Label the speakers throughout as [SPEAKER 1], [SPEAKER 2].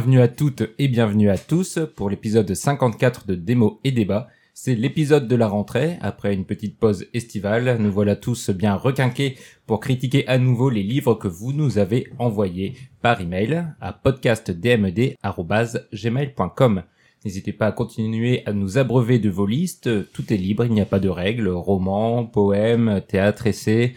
[SPEAKER 1] Bienvenue à toutes et bienvenue à tous pour l'épisode 54 de Démo et Débat. C'est l'épisode de la rentrée. Après une petite pause estivale, nous voilà tous bien requinqués pour critiquer à nouveau les livres que vous nous avez envoyés par email à podcastdmd.gmail.com. N'hésitez pas à continuer à nous abreuver de vos listes. Tout est libre, il n'y a pas de règles. Romans, poèmes, théâtre, essais.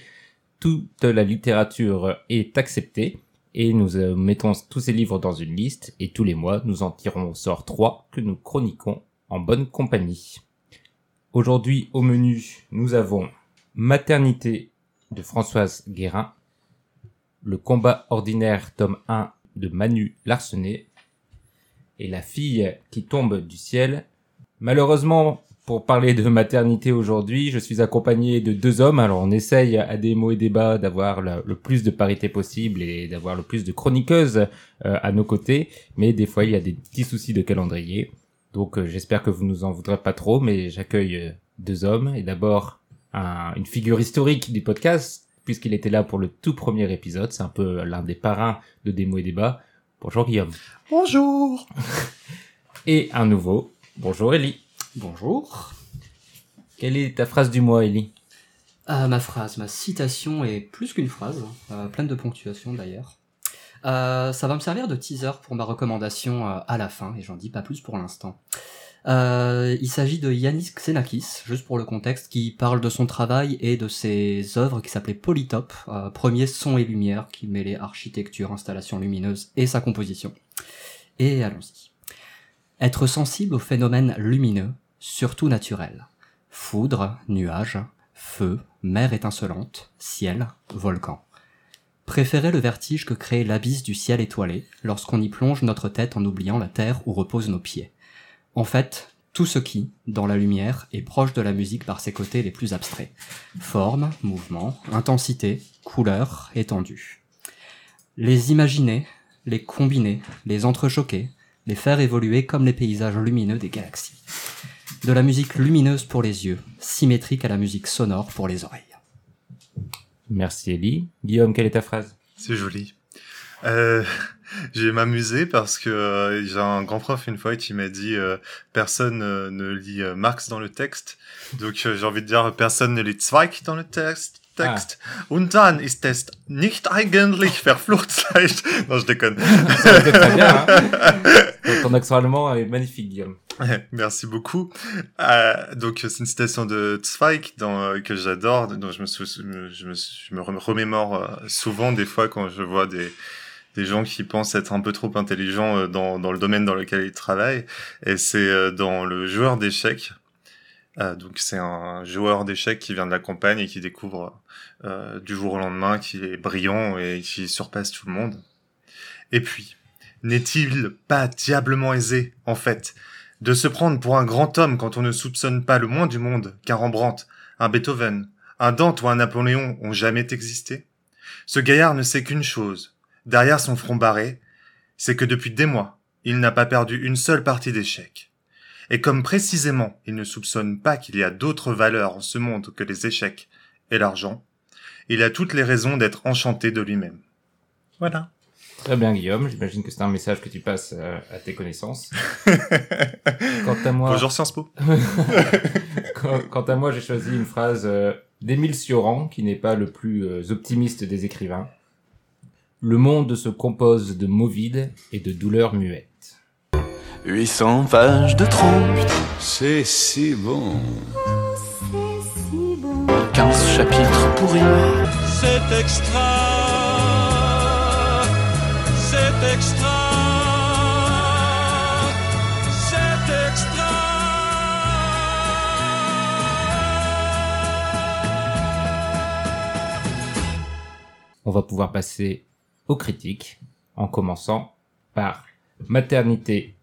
[SPEAKER 1] Toute la littérature est acceptée et nous euh, mettons tous ces livres dans une liste et tous les mois nous en tirons au sort trois que nous chroniquons en bonne compagnie. Aujourd'hui au menu nous avons Maternité de Françoise Guérin, Le combat ordinaire tome 1 de Manu Larsenet et La fille qui tombe du ciel. Malheureusement pour parler de maternité aujourd'hui, je suis accompagné de deux hommes. Alors on essaye à des mots et débats d'avoir le, plus de parité possible et d'avoir le plus de chroniqueuses euh, à nos côtés, mais des fois il y a des petits soucis de calendrier. Donc euh, j'espère que vous nous en voudrez pas trop, mais j'accueille euh, deux hommes et d'abord une figure historique du podcast puisqu'il était là pour le tout premier épisode. C'est un peu l'un des parrains de des mots et débats. Bonjour Guillaume.
[SPEAKER 2] Bonjour.
[SPEAKER 1] et un nouveau. Bonjour Ellie.
[SPEAKER 3] Bonjour.
[SPEAKER 1] Quelle est ta phrase du mois, Ellie?
[SPEAKER 3] Euh, Ma phrase, ma citation est plus qu'une phrase, euh, pleine de ponctuation d'ailleurs. Euh, ça va me servir de teaser pour ma recommandation euh, à la fin, et j'en dis pas plus pour l'instant. Euh, il s'agit de Yanis Xenakis, juste pour le contexte, qui parle de son travail et de ses œuvres qui s'appelaient Polytope, premier son et lumière qui mêlait architecture, installation lumineuse et sa composition. Et allons-y. Être sensible aux phénomènes lumineux surtout naturel. Foudre, nuages, feu, mer étincelante, ciel, volcan. Préférez le vertige que crée l'abysse du ciel étoilé lorsqu'on y plonge notre tête en oubliant la terre où reposent nos pieds. En fait, tout ce qui, dans la lumière, est proche de la musique par ses côtés les plus abstraits. Forme, mouvement, intensité, couleur, étendue. Les imaginer, les combiner, les entrechoquer, les faire évoluer comme les paysages lumineux des galaxies. De la musique lumineuse pour les yeux, symétrique à la musique sonore pour les oreilles.
[SPEAKER 1] Merci Ellie. Guillaume, quelle est ta phrase?
[SPEAKER 2] C'est joli. Euh, j'ai m'amusé parce que euh, j'ai un grand prof une fois qui m'a dit euh, personne euh, ne lit Marx dans le texte. Donc j'ai envie de dire personne ne lit Zweig dans le texte. Text. Ah. Und dann ist es nicht eigentlich verflucht Non, je déconne.
[SPEAKER 1] Ça très bien, hein Ton accent allemand est magnifique, Guillaume.
[SPEAKER 2] Merci beaucoup. Euh, donc, c'est une citation de Zweig dans, euh, que j'adore, dont je me, je, me, je me remémore euh, souvent des fois quand je vois des, des gens qui pensent être un peu trop intelligents dans, dans le domaine dans lequel ils travaillent. Et c'est dans le joueur d'échecs euh, donc c'est un joueur d'échecs qui vient de la campagne et qui découvre euh, du jour au lendemain qu'il est brillant et qui surpasse tout le monde. Et puis, n'est-il pas diablement aisé, en fait, de se prendre pour un grand homme quand on ne soupçonne pas le moins du monde qu'un Rembrandt, un Beethoven, un Dante ou un Napoléon ont jamais existé? Ce gaillard ne sait qu'une chose, derrière son front barré, c'est que depuis des mois, il n'a pas perdu une seule partie d'échecs. Et comme précisément il ne soupçonne pas qu'il y a d'autres valeurs en ce monde que les échecs et l'argent, il a toutes les raisons d'être enchanté de lui-même. Voilà.
[SPEAKER 1] Très bien Guillaume, j'imagine que c'est un message que tu passes euh, à tes connaissances. quant à moi...
[SPEAKER 2] Bonjour Sciences Po.
[SPEAKER 1] quant, à moi, j'ai choisi une phrase euh, d'Émile Cioran, qui n'est pas le plus euh, optimiste des écrivains. Le monde se compose de mots vides et de douleurs muettes.
[SPEAKER 4] 800 pages de trompe.
[SPEAKER 5] C'est si bon.
[SPEAKER 4] c'est si bon. 15 chapitres pourris.
[SPEAKER 5] C'est extra. C'est extra. C'est extra.
[SPEAKER 1] On va pouvoir passer aux critiques en commençant par Maternité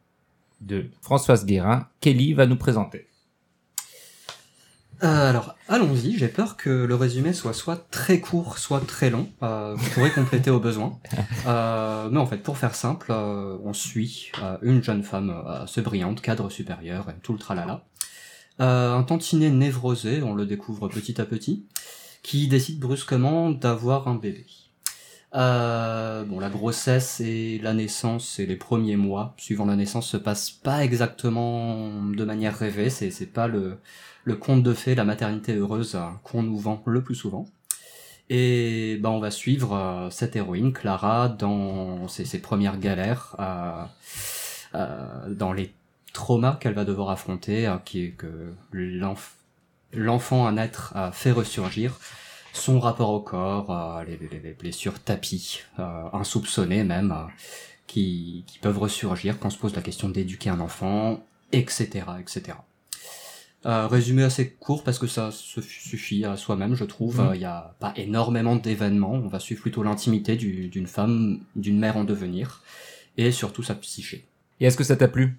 [SPEAKER 1] de Françoise Guérin, Kelly va nous présenter.
[SPEAKER 3] Euh, alors, allons-y. J'ai peur que le résumé soit soit très court, soit très long. Euh, vous pourrez compléter au besoin. Euh, mais en fait, pour faire simple, on suit une jeune femme assez brillante, cadre supérieur, et tout le tralala. Un tantinet névrosé, on le découvre petit à petit, qui décide brusquement d'avoir un bébé. Euh, bon, la grossesse et la naissance et les premiers mois suivant la naissance se passent pas exactement de manière rêvée. C'est pas le conte de fées, la maternité heureuse euh, qu'on nous vend le plus souvent. Et ben on va suivre euh, cette héroïne Clara dans ses, premières galères, euh, euh, dans les traumas qu'elle va devoir affronter, euh, qui est que l'enf- l'enfant à naître fait ressurgir son rapport au corps, euh, les, les- les blessures tapis, euh, insoupçonnées même, euh, qui, qui peuvent ressurgir quand on se pose la question d'éduquer un enfant, etc., etc. Euh, résumé assez court parce que ça se suffit à soi-même, je trouve.
[SPEAKER 1] Mhm.
[SPEAKER 3] Il n'y a pas énormément d'événements. On va suivre plutôt l'intimité du- d'une femme, d'une mère en devenir, et surtout sa psyché.
[SPEAKER 1] Et est-ce que ça t'a plu?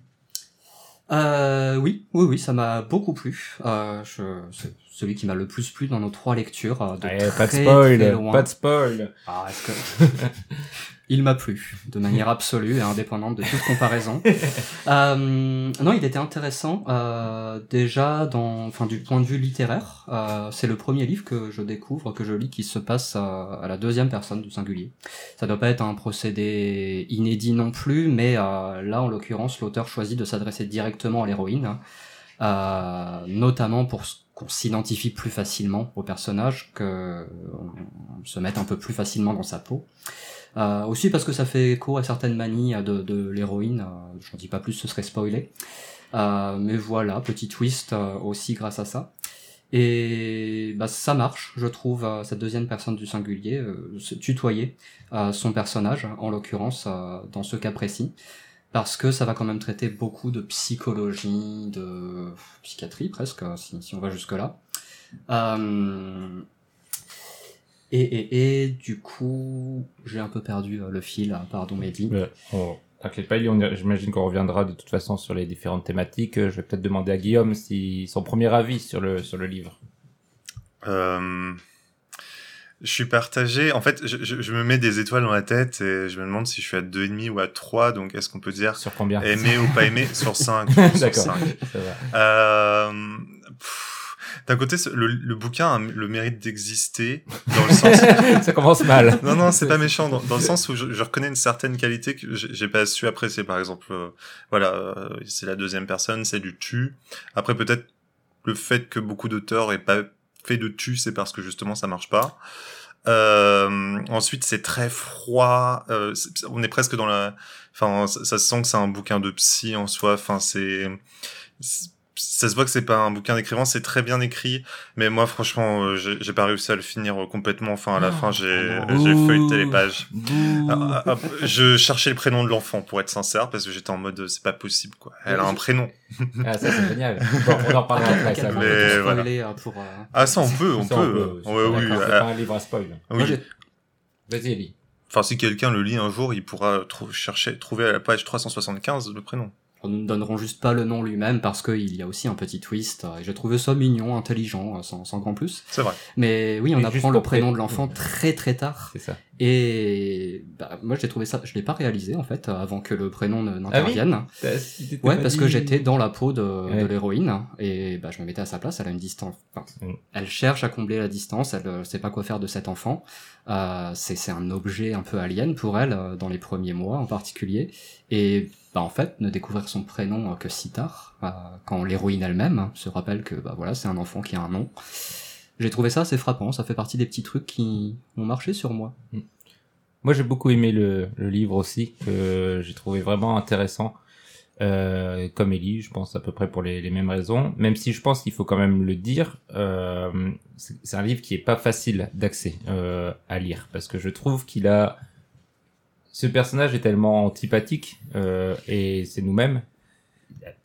[SPEAKER 3] Euh, oui, oui, oui, ça m'a beaucoup plu. Euh, je, celui qui m'a le plus plu dans nos trois lectures. euh, De très,
[SPEAKER 1] Pas de
[SPEAKER 3] très
[SPEAKER 1] spoil,
[SPEAKER 3] loin.
[SPEAKER 1] pas de spoil.
[SPEAKER 3] Ah, est-ce que... il m'a plu, de manière absolue et indépendante de toute comparaison. euh, non, il était intéressant, euh, déjà, dans, enfin, du point de vue littéraire. Euh, c'est le premier livre que je découvre, que je lis, qui se passe à, à la deuxième personne du singulier. Ça doit pas être un procédé inédit non plus, mais euh, là, en l'occurrence, l'auteur choisit de s'adresser directement à l'héroïne, euh, notamment pour qu'on s'identifie plus facilement au personnage, que on se mette un peu plus facilement dans sa peau. Euh, aussi parce que ça fait écho à certaines manies de, l'héroïne, euh, je n'en dis pas plus, ce serait spoilé. Euh, mais voilà, petit twist aussi grâce à ça. Et bah, ça marche, je trouve, cette deuxième personne du singulier, tutoyer son personnage, en l'occurrence, dans ce cas précis, parce que ça va quand même traiter beaucoup de psychologie, de psychiatrie presque, euh, si, si on va jusque-là. Euh, et, et, et du coup, j'ai un peu perdu euh, le fil, euh, pardon Mehdi.
[SPEAKER 1] Ouais, on- T'inquiète pas, j'imagine qu'on reviendra de toute façon sur les différentes thématiques. Euh, Je vais peut-être demander à Guillaume si son premier avis sur le sur le livre.
[SPEAKER 2] Euh, je suis partagé. En fait, je, je, je me mets des étoiles dans la tête et je me demande si je suis à 2,5 ou à 3. Donc, est-ce qu'on peut dire
[SPEAKER 1] Sur combien?
[SPEAKER 2] aimer ou pas aimer? Sur 5
[SPEAKER 1] D'accord.
[SPEAKER 2] Sur 5.
[SPEAKER 1] Ça va.
[SPEAKER 2] Euh, D'un côté, le, le bouquin a le mérite d'exister dans le sens
[SPEAKER 1] ça commence mal.
[SPEAKER 2] non, non, c'est pas méchant, dans, dans le sens où je, je reconnais une certaine qualité que j'ai j'ai pas su apprécier. Par exemple, euh, voilà, euh, c'est la deuxième personne, c'est du tu. Après, peut-être le fait que beaucoup d'auteurs aient pas fait de tu, c'est parce que justement ça marche pas. Euh, ensuite, c'est très froid. euh, on est presque dans la. Enfin, ça, ça se sent que c'est un bouquin de psy en soi. Enfin, c'est. Ça se voit que c'est pas un bouquin d'écrivain, c'est très bien écrit, mais moi franchement, euh, j'ai pas réussi à le finir euh, complètement. Enfin, à la
[SPEAKER 1] Oh,
[SPEAKER 2] fin, j'ai
[SPEAKER 1] oh
[SPEAKER 2] feuilleté les pages. Ah, ah, ah, je cherchais le prénom de l'enfant pour être sincère parce que j'étais en mode euh, c'est pas possible quoi. Elle a un prénom.
[SPEAKER 1] Ah, ça c'est génial. Bon, on en parlera après. ça.
[SPEAKER 2] mais voilà.
[SPEAKER 3] euh, pour, euh,
[SPEAKER 2] Ah ça on peut, on
[SPEAKER 1] Ça,
[SPEAKER 2] peut. Ouais,
[SPEAKER 1] pas
[SPEAKER 2] oui.
[SPEAKER 1] C'est pas un livre à spoil.
[SPEAKER 2] oui.
[SPEAKER 1] Vas-y, Ellie.
[SPEAKER 2] Enfin si quelqu'un le lit un jour, il pourra chercher, trouver à la page 375 le prénom.
[SPEAKER 3] Nous ne donnerons juste pas le nom lui-même parce qu'il y a aussi un petit twist. euh, Et j'ai trouvé ça mignon, intelligent, euh, sans, sans grand plus.
[SPEAKER 2] C'est vrai.
[SPEAKER 3] Mais oui, on
[SPEAKER 1] Et
[SPEAKER 3] apprend le prénom
[SPEAKER 1] pré-
[SPEAKER 3] de l'enfant très très tard.
[SPEAKER 1] C'est ça.
[SPEAKER 3] Et bah, moi j'ai trouvé ça, je l'ai pas réalisé en fait avant que le prénom ne- n'intervienne. ouais, parce que j'étais dans la peau de,
[SPEAKER 1] Ouais.
[SPEAKER 3] de l'héroïne et bah, je me mettais à sa place. Elle a une distance. Enfin,
[SPEAKER 1] Mm.
[SPEAKER 3] Elle cherche à combler la distance. Elle euh, sait pas quoi faire de cet enfant. Euh, c'est c'est un objet un peu alien pour elle euh, dans les premiers mois en particulier. Et bah, en fait, ne découvrir son prénom euh, que si tard, euh, quand l'héroïne elle-même hein, se rappelle que bah voilà, c'est un enfant qui a un nom. J'ai trouvé ça assez frappant. Ça fait partie des petits trucs qui ont marché sur moi.
[SPEAKER 1] Moi, j'ai beaucoup aimé le, le livre aussi, que j'ai trouvé vraiment intéressant. Euh, comme Ellie, je pense à peu près pour les, les mêmes raisons. Même si je pense qu'il faut quand même le dire, c'est un livre qui est pas facile d'accès à lire, parce que je trouve qu'il a ce personnage est tellement antipathique euh, et c'est nous-mêmes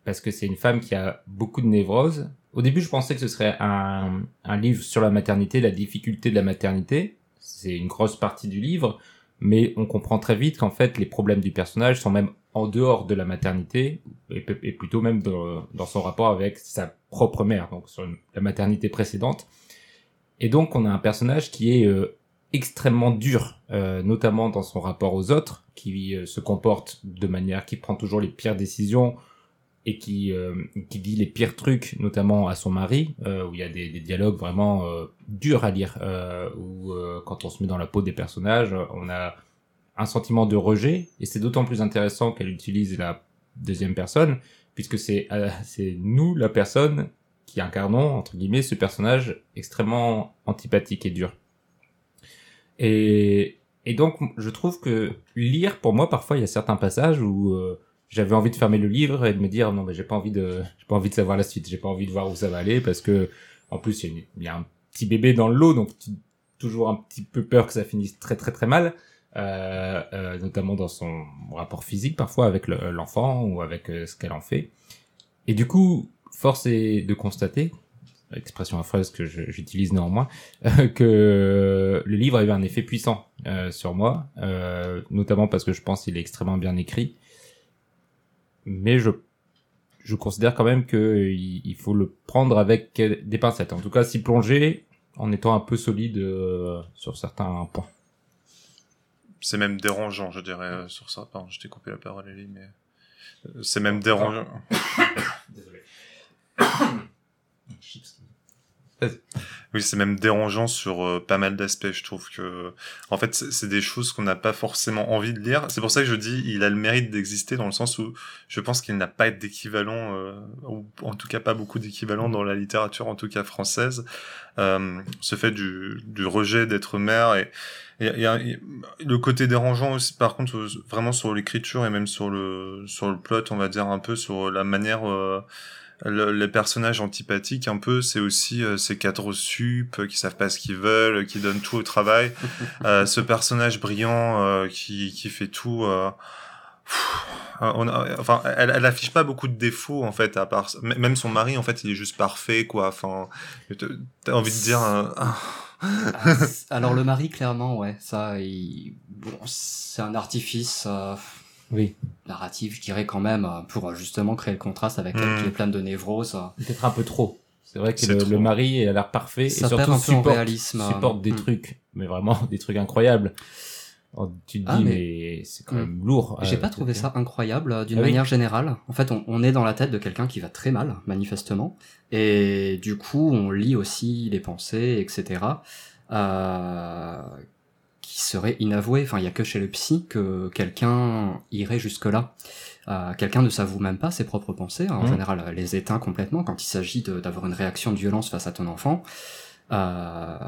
[SPEAKER 1] parce que c'est une femme qui a beaucoup de névrose. Au début, je pensais que ce serait un, un livre sur la maternité, la difficulté de la maternité. C'est une grosse partie du livre, mais on comprend très vite qu'en fait, les problèmes du personnage sont même en dehors de la maternité, et, plutôt même dans, son rapport avec sa propre mère, donc sur la maternité précédente. Et donc on a un personnage qui est euh, extrêmement dur, euh, notamment dans son rapport aux autres, qui euh, se comporte de manière qui prend toujours les pires décisions et qui euh, qui dit les pires trucs, notamment à son mari, où il y a des, dialogues vraiment durs à lire, où quand on se met dans la peau des personnages, on a un sentiment de rejet, et c'est d'autant plus intéressant qu'elle utilise la deuxième personne, puisque c'est c'est nous la personne qui incarnons entre guillemets ce personnage extrêmement antipathique et dur. Et et donc je trouve que lire pour moi parfois il y a certains passages où euh, j'avais envie de fermer le livre et de me dire non mais j'ai pas envie de j'ai pas envie de savoir la suite, j'ai pas envie de voir où ça va aller parce que en plus il y a, un petit bébé dans le lot donc toujours un petit peu peur que ça finisse très très très mal. Euh, euh, notamment dans son rapport physique parfois avec le- l'enfant ou avec euh, ce qu'elle en fait. Et du coup, force est de constater, expression affreuse que j'utilise néanmoins, euh, que le livre a eu un effet puissant euh, sur moi, euh, notamment parce que je pense qu'il est extrêmement bien écrit. Mais je je considère quand même que il, faut le prendre avec des pincettes. En tout cas, s'y plonger en étant un peu solide sur certains points.
[SPEAKER 2] C'est même dérangeant, je dirais, sur ça. Pardon, je t'ai coupé la parole, Ellie, mais c'est même dérangeant.
[SPEAKER 1] Désolé.
[SPEAKER 2] Oui, c'est même dérangeant sur euh, pas mal d'aspects. Je trouve que, en fait, c'est des choses qu'on n'a pas forcément envie de lire. C'est pour ça que je dis, il a le mérite d'exister dans le sens où je pense qu'il n'a pas d'équivalent, euh, ou en tout cas pas beaucoup d'équivalent dans la littérature, en tout cas française. Euh, ce fait du, du rejet d'être mère et, et, et, et le côté dérangeant aussi, par contre, euh, vraiment sur l'écriture et même sur le sur le plot, on va dire un peu sur la manière. Le, les personnages antipathiques un peu c'est aussi euh, ces cadres sup euh, qui savent pas ce qu'ils veulent qui donnent tout au travail. Euh, ce personnage brillant euh, qui qui fait tout euh, pff, euh, on a- enfin elle, elle affiche pas beaucoup de défauts en fait à part même son mari en fait il est juste parfait quoi. Enfin t'as envie de dire euh, ah,
[SPEAKER 3] Alors le mari, clairement, ouais, ça, il... bon, c'est un artifice euh,
[SPEAKER 1] Oui.
[SPEAKER 3] narratif, je dirais quand même, euh, pour euh, justement créer le contraste avec elle
[SPEAKER 2] Mm.
[SPEAKER 3] qui est pleine de névrose.
[SPEAKER 1] Peut-être un peu trop. C'est vrai que le, mari a l'air parfait
[SPEAKER 3] Ça
[SPEAKER 1] et
[SPEAKER 3] perd
[SPEAKER 1] surtout
[SPEAKER 3] un peu en
[SPEAKER 1] supporte,
[SPEAKER 3] réalisme,
[SPEAKER 1] supporte des
[SPEAKER 3] mm.
[SPEAKER 1] trucs, mais vraiment des trucs incroyables. Oh, tu te dis
[SPEAKER 3] Ah,
[SPEAKER 1] mais,
[SPEAKER 3] mais-
[SPEAKER 1] c'est quand même lourd.
[SPEAKER 3] J'ai
[SPEAKER 1] euh,
[SPEAKER 3] pas trouvé ça incroyable euh, d'une
[SPEAKER 1] Ah oui.
[SPEAKER 3] manière générale. En fait, on, on est dans la tête de quelqu'un qui va très mal, manifestement, et du coup, on lit aussi les pensées, etc. Euh, qui seraient inavouées. Enfin, il y a que chez le psy que quelqu'un irait jusque là. Euh, quelqu'un ne s'avoue même pas ses propres pensées. En
[SPEAKER 1] Mhm.
[SPEAKER 3] général, euh, les éteint complètement quand il s'agit de- d'avoir une réaction de violence face à ton enfant. Euh,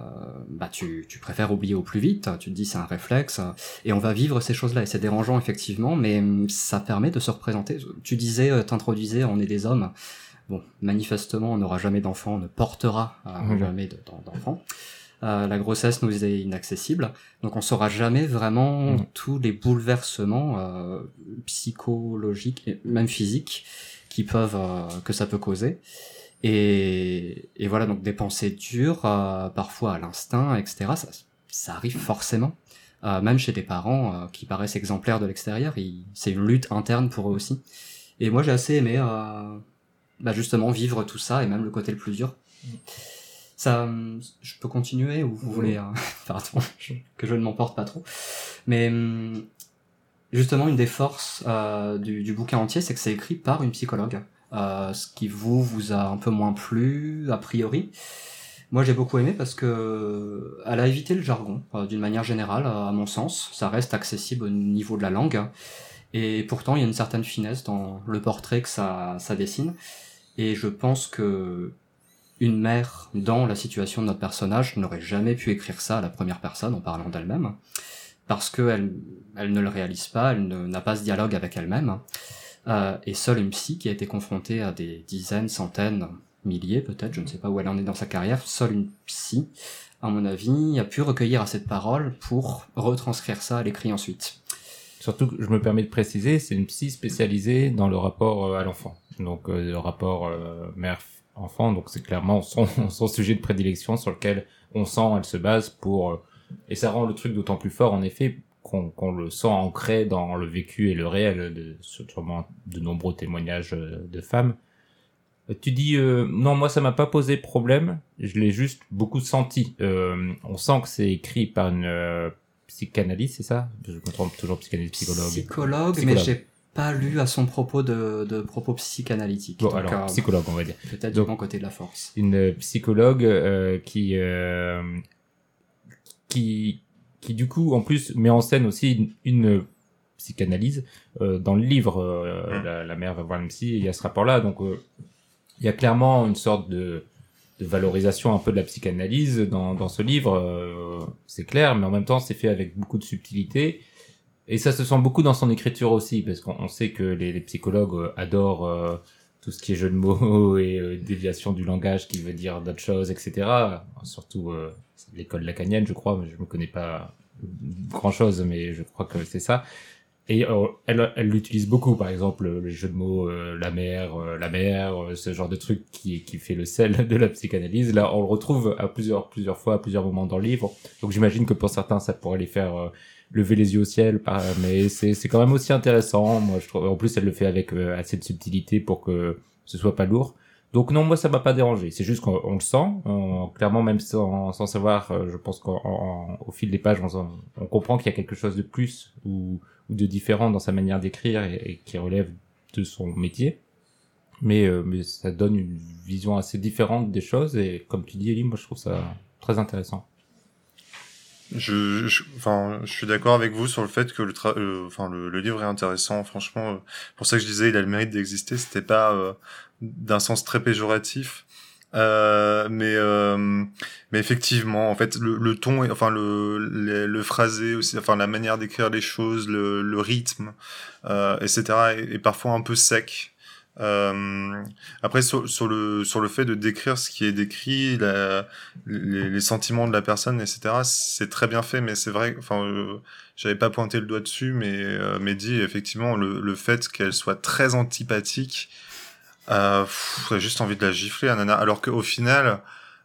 [SPEAKER 3] bah tu, tu préfères oublier au plus vite, tu te dis c'est un réflexe, et on va vivre ces choses-là, et c'est dérangeant effectivement, mais hum, ça permet de se représenter. Tu disais, euh, t'introduisais, on est des hommes. Bon, manifestement, on n'aura jamais d'enfants, on ne portera euh,
[SPEAKER 1] Mhm.
[SPEAKER 3] jamais de- d'en- d'enfants. Euh, la grossesse nous est inaccessible, donc on saura jamais vraiment
[SPEAKER 1] Mhm.
[SPEAKER 3] tous les bouleversements euh, psychologiques et même physiques qui peuvent euh, que ça peut causer. Et, et voilà, donc des pensées dures, euh, parfois à l'instinct, etc. Ça, ça arrive forcément. Euh, même chez des parents euh, qui paraissent exemplaires de l'extérieur, c'est une lutte interne pour eux aussi. Et moi j'ai assez aimé euh, bah, justement vivre tout ça et même le côté le plus dur. Ça, je peux continuer ou vous voulez, je- que je ne m'emporte pas trop. Mais hum, justement une des forces euh, du, du bouquin entier, c'est que c'est écrit par une psychologue. Euh, ce qui vous vous a un peu moins plu a priori. Moi j'ai beaucoup aimé parce que elle a évité le jargon euh, d'une manière générale à mon sens. Ça reste accessible au niveau de la langue et pourtant il y a une certaine finesse dans le portrait que ça, ça dessine. Et je pense que une mère dans la situation de notre personnage n'aurait jamais pu écrire ça à la première personne en parlant d'elle-même parce qu'elle elle ne le réalise pas, elle n'a pas ce dialogue avec elle-même. Euh, et seule une psy qui a été confrontée à des dizaines, centaines, milliers peut-être, je ne sais pas où elle en est dans sa carrière, seule une psy, à mon avis, a pu recueillir assez de paroles pour retranscrire ça à l'écrit ensuite.
[SPEAKER 1] Surtout que je me permets de préciser, c'est une psy spécialisée dans le rapport euh, à l'enfant. Donc euh, le rapport euh, mère-enfant, donc c'est clairement son, son sujet de prédilection sur lequel on sent elle se base pour... euh, et ça rend le truc d'autant plus fort en effet qu'on le sent ancré dans le vécu et le réel de sûrement de nombreux témoignages euh, de femmes. Euh, Tu dis euh, non, moi ça m'a pas posé problème, je l'ai juste beaucoup senti. Euh, on sent que c'est écrit par une euh, psychanalyste, c'est ça? Je me trompe toujours psychanalyste, psychologue.
[SPEAKER 3] Psychologue, mais j'ai pas lu à son propos de, de propos psychanalytiques.
[SPEAKER 1] Bon,
[SPEAKER 3] Donc,
[SPEAKER 1] alors
[SPEAKER 3] euh,
[SPEAKER 1] psychologue, on va dire.
[SPEAKER 3] peut-être du bon côté de la force.
[SPEAKER 1] une psychologue euh, qui euh, qui qui du coup en plus met en scène aussi une, une psychanalyse euh, dans le livre euh,
[SPEAKER 2] Mm.
[SPEAKER 1] la, la mère va voir le psy il y a ce rapport là donc euh, il y a clairement une sorte de de valorisation un peu de la psychanalyse dans, dans ce livre, euh, c'est clair, mais en même temps c'est fait avec beaucoup de subtilité. Et ça se sent beaucoup dans son écriture aussi, parce qu'on on sait que les, psychologues euh, adorent euh, tout ce qui est jeu de mots et euh, déviation du langage qui veut dire d'autres choses, etc. Surtout l'école lacanienne, je crois, mais je me connais pas grand chose, mais je crois que c'est ça. Et elle, l'utilise beaucoup, par exemple, le jeu de mots, la euh, la euh, ce genre de truc qui, qui fait le sel de la psychanalyse. Là, on le retrouve à plusieurs, plusieurs fois, à plusieurs moments dans le livre. Donc j'imagine que pour certains, ça pourrait les faire lever les yeux au ciel, mais c'est c'est quand même aussi intéressant. Moi, je trouve. En plus, elle le fait avec euh, assez de subtilité pour que ce soit pas lourd. Donc non, moi ça m'a pas dérangé. C'est juste qu'on on le sent, clairement même sans, sans savoir. euh, je pense qu'au fil des pages, on, comprend qu'il y a quelque chose de plus ou, de différent dans sa manière d'écrire et, et qui relève de son métier. Mais, euh, mais ça donne une vision assez différente des choses et comme tu dis, Elie, moi je trouve ça très intéressant.
[SPEAKER 2] Je, je, enfin, je suis d'accord avec vous sur le fait que le, tra- euh, enfin, le, le livre est intéressant. Franchement, euh, pour ça que je disais, il a le mérite d'exister. C'était pas euh, d'un sens très péjoratif, euh, mais mais effectivement, en fait, le, le ton, est- enfin le, le le phrasé aussi, enfin la manière d'écrire les choses, le, le rythme, etc. Est, est parfois un peu sec. Euh, après sur, le sur le fait de décrire ce qui est décrit, la, les, les sentiments de la personne, etc. C'est très bien fait, mais c'est vrai. Enfin, euh, j'avais pas pointé le doigt dessus, mais euh, dit effectivement le, le fait qu'elle soit très antipathique, euh, j'ai juste envie de la gifler, la nana. Alors qu'au final,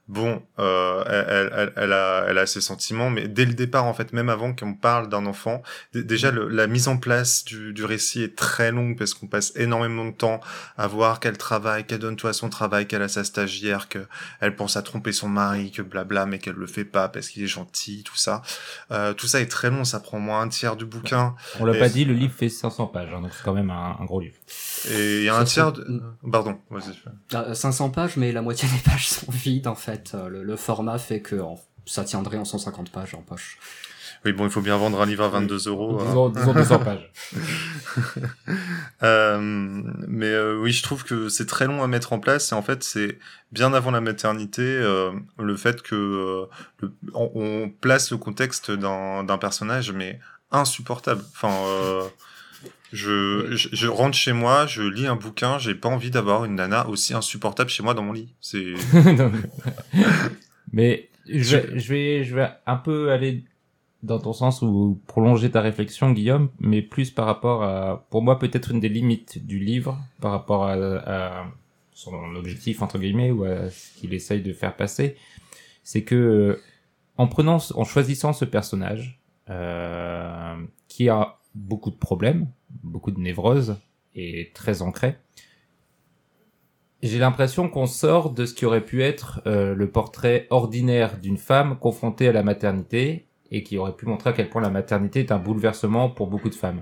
[SPEAKER 2] bon, euh, elle, elle, elle, a elle a ses sentiments, mais dès le départ, en fait, même avant qu'on parle d'un enfant, déjà le- la mise en place du, du récit est très longue parce qu'on passe énormément de temps à voir qu'elle travaille, qu'elle donne tout à son travail, qu'elle a sa stagiaire, que elle pense à tromper son mari, que blabla, mais qu'elle le fait pas parce qu'il est gentil, tout ça. Euh, tout ça est très long, ça prend au moins un tiers du bouquin.
[SPEAKER 1] On l'a
[SPEAKER 2] Et-
[SPEAKER 1] pas dit, le livre fait 500 pages, hein, donc c'est quand même un, un gros livre.
[SPEAKER 2] Et il y a un tiers de... Pardon, vas-y.
[SPEAKER 3] Euh, 500 pages, mais la moitié des pages sont vides en fait. Euh, Le, le format fait que en- ça tiendrait en 150 pages en poche.
[SPEAKER 2] Oui, bon, il faut bien vendre un livre à 22 euros. hein.
[SPEAKER 1] Disons, disons 200 pages.
[SPEAKER 2] Euh, mais euh, oui, je trouve que c'est très long à mettre en place et en fait c'est bien avant la maternité euh, le fait que le- on, on place le contexte d'un personnage mais insupportable. Enfin, je, je je rentre chez moi, je lis un bouquin, j'ai pas envie d'avoir une nana aussi insupportable chez moi dans mon lit. C'est
[SPEAKER 1] Mais je vais, je vais, je vais un peu aller dans ton sens ou prolonger ta réflexion, Guillaume, mais plus par rapport à, pour moi, peut-être une des limites du livre par rapport à, à son objectif entre guillemets ou à ce qu'il essaye de faire passer, c'est que euh, en prenant, en choisissant ce personnage euh, qui a beaucoup de problèmes, beaucoup de névroses et très ancré, j'ai l'impression qu'on sort de ce qui aurait pu être euh, le portrait ordinaire d'une femme confrontée à la maternité et qui aurait pu montrer à quel point la maternité est un bouleversement pour beaucoup de femmes.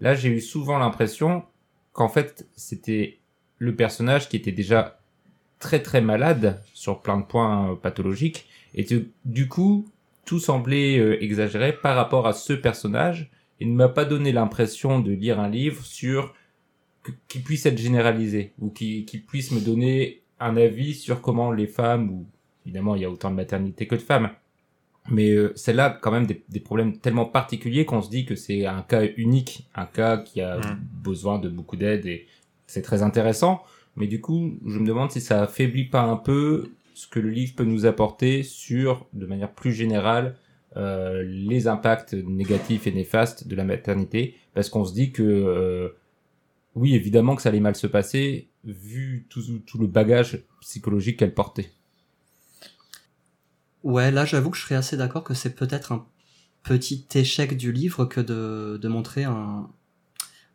[SPEAKER 1] Là, j'ai eu souvent l'impression qu'en fait, c'était le personnage qui était déjà très très malade sur plein de points euh, pathologiques et du coup, tout semblait euh, exagéré par rapport à ce personnage et ne m'a pas donné l'impression de lire un livre sur qui puisse être généralisé ou qui, qui puisse me donner un avis sur comment les femmes, ou évidemment il y a autant de maternité que de femmes, mais euh, celle-là quand même des, des problèmes tellement particuliers qu'on se dit que c'est un cas unique, un cas qui a
[SPEAKER 2] Mm.
[SPEAKER 1] besoin de beaucoup d'aide et c'est très intéressant, mais du coup je me demande si ça affaiblit pas un peu ce que le livre peut nous apporter sur, de manière plus générale, euh, les impacts négatifs et néfastes de la maternité, parce qu'on se dit que euh, oui, évidemment que ça allait mal se passer, vu tout, tout le bagage psychologique qu'elle portait.
[SPEAKER 3] Ouais, là j'avoue que je serais assez d'accord que c'est peut-être un petit échec du livre que de, de montrer un,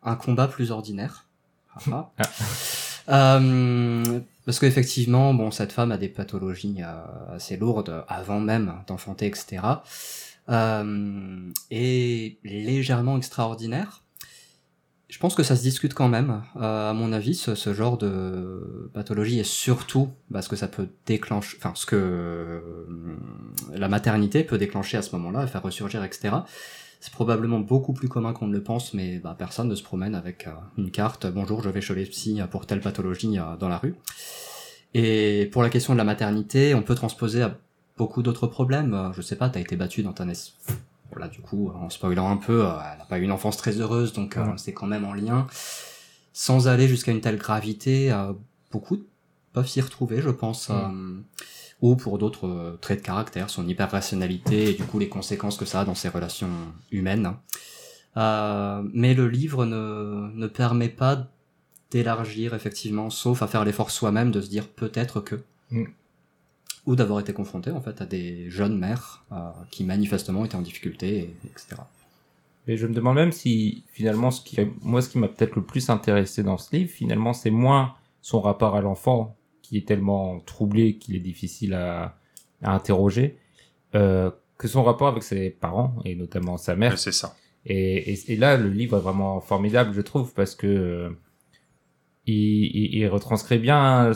[SPEAKER 3] un combat plus ordinaire. Ah, ah. Euh, parce qu'effectivement, bon, cette femme a des pathologies euh, assez lourdes avant même d'enfanter, etc. Euh, et légèrement extraordinaire. Je pense que ça se discute quand même. Euh, à mon avis, ce, genre de pathologie est surtout parce que ça peut déclencher, enfin, ce que euh, la maternité peut déclencher à ce moment-là, faire ressurgir, etc. C'est probablement beaucoup plus commun qu'on ne le pense, mais bah, personne ne se promène avec euh, une carte. Bonjour, je vais chez les psy pour telle pathologie euh, dans la rue. Et pour la question de la maternité, on peut transposer à beaucoup d'autres problèmes. Euh, je sais pas, t'as été battu dans ta naissance. Voilà, du coup, en spoilant un peu, elle n'a pas eu une enfance très heureuse, donc ouais. c'est quand même en lien. Sans aller jusqu'à une telle gravité, beaucoup peuvent s'y retrouver, je pense. Ou pour d'autres euh, traits de caractère, son hyper-rationalité et du coup les conséquences que ça a dans ses relations humaines. Euh, mais le livre ne, ne permet pas d'élargir effectivement, sauf à faire l'effort soi-même de se dire peut-être que. Mm. Ou d'avoir été confronté en fait à des jeunes mères euh, qui manifestement étaient en difficulté, et, etc.
[SPEAKER 1] Et je me demande même si finalement, ce qui, moi, ce qui m'a peut-être le plus intéressé dans ce livre, finalement, c'est moins son rapport à l'enfant qui est tellement troublé qu'il est difficile à, à interroger, euh, que son rapport avec ses parents et notamment sa mère.
[SPEAKER 2] c'est ça.
[SPEAKER 1] Et, et, et, là, le livre est vraiment formidable, je trouve, parce que euh, il, il, il, retranscrit bien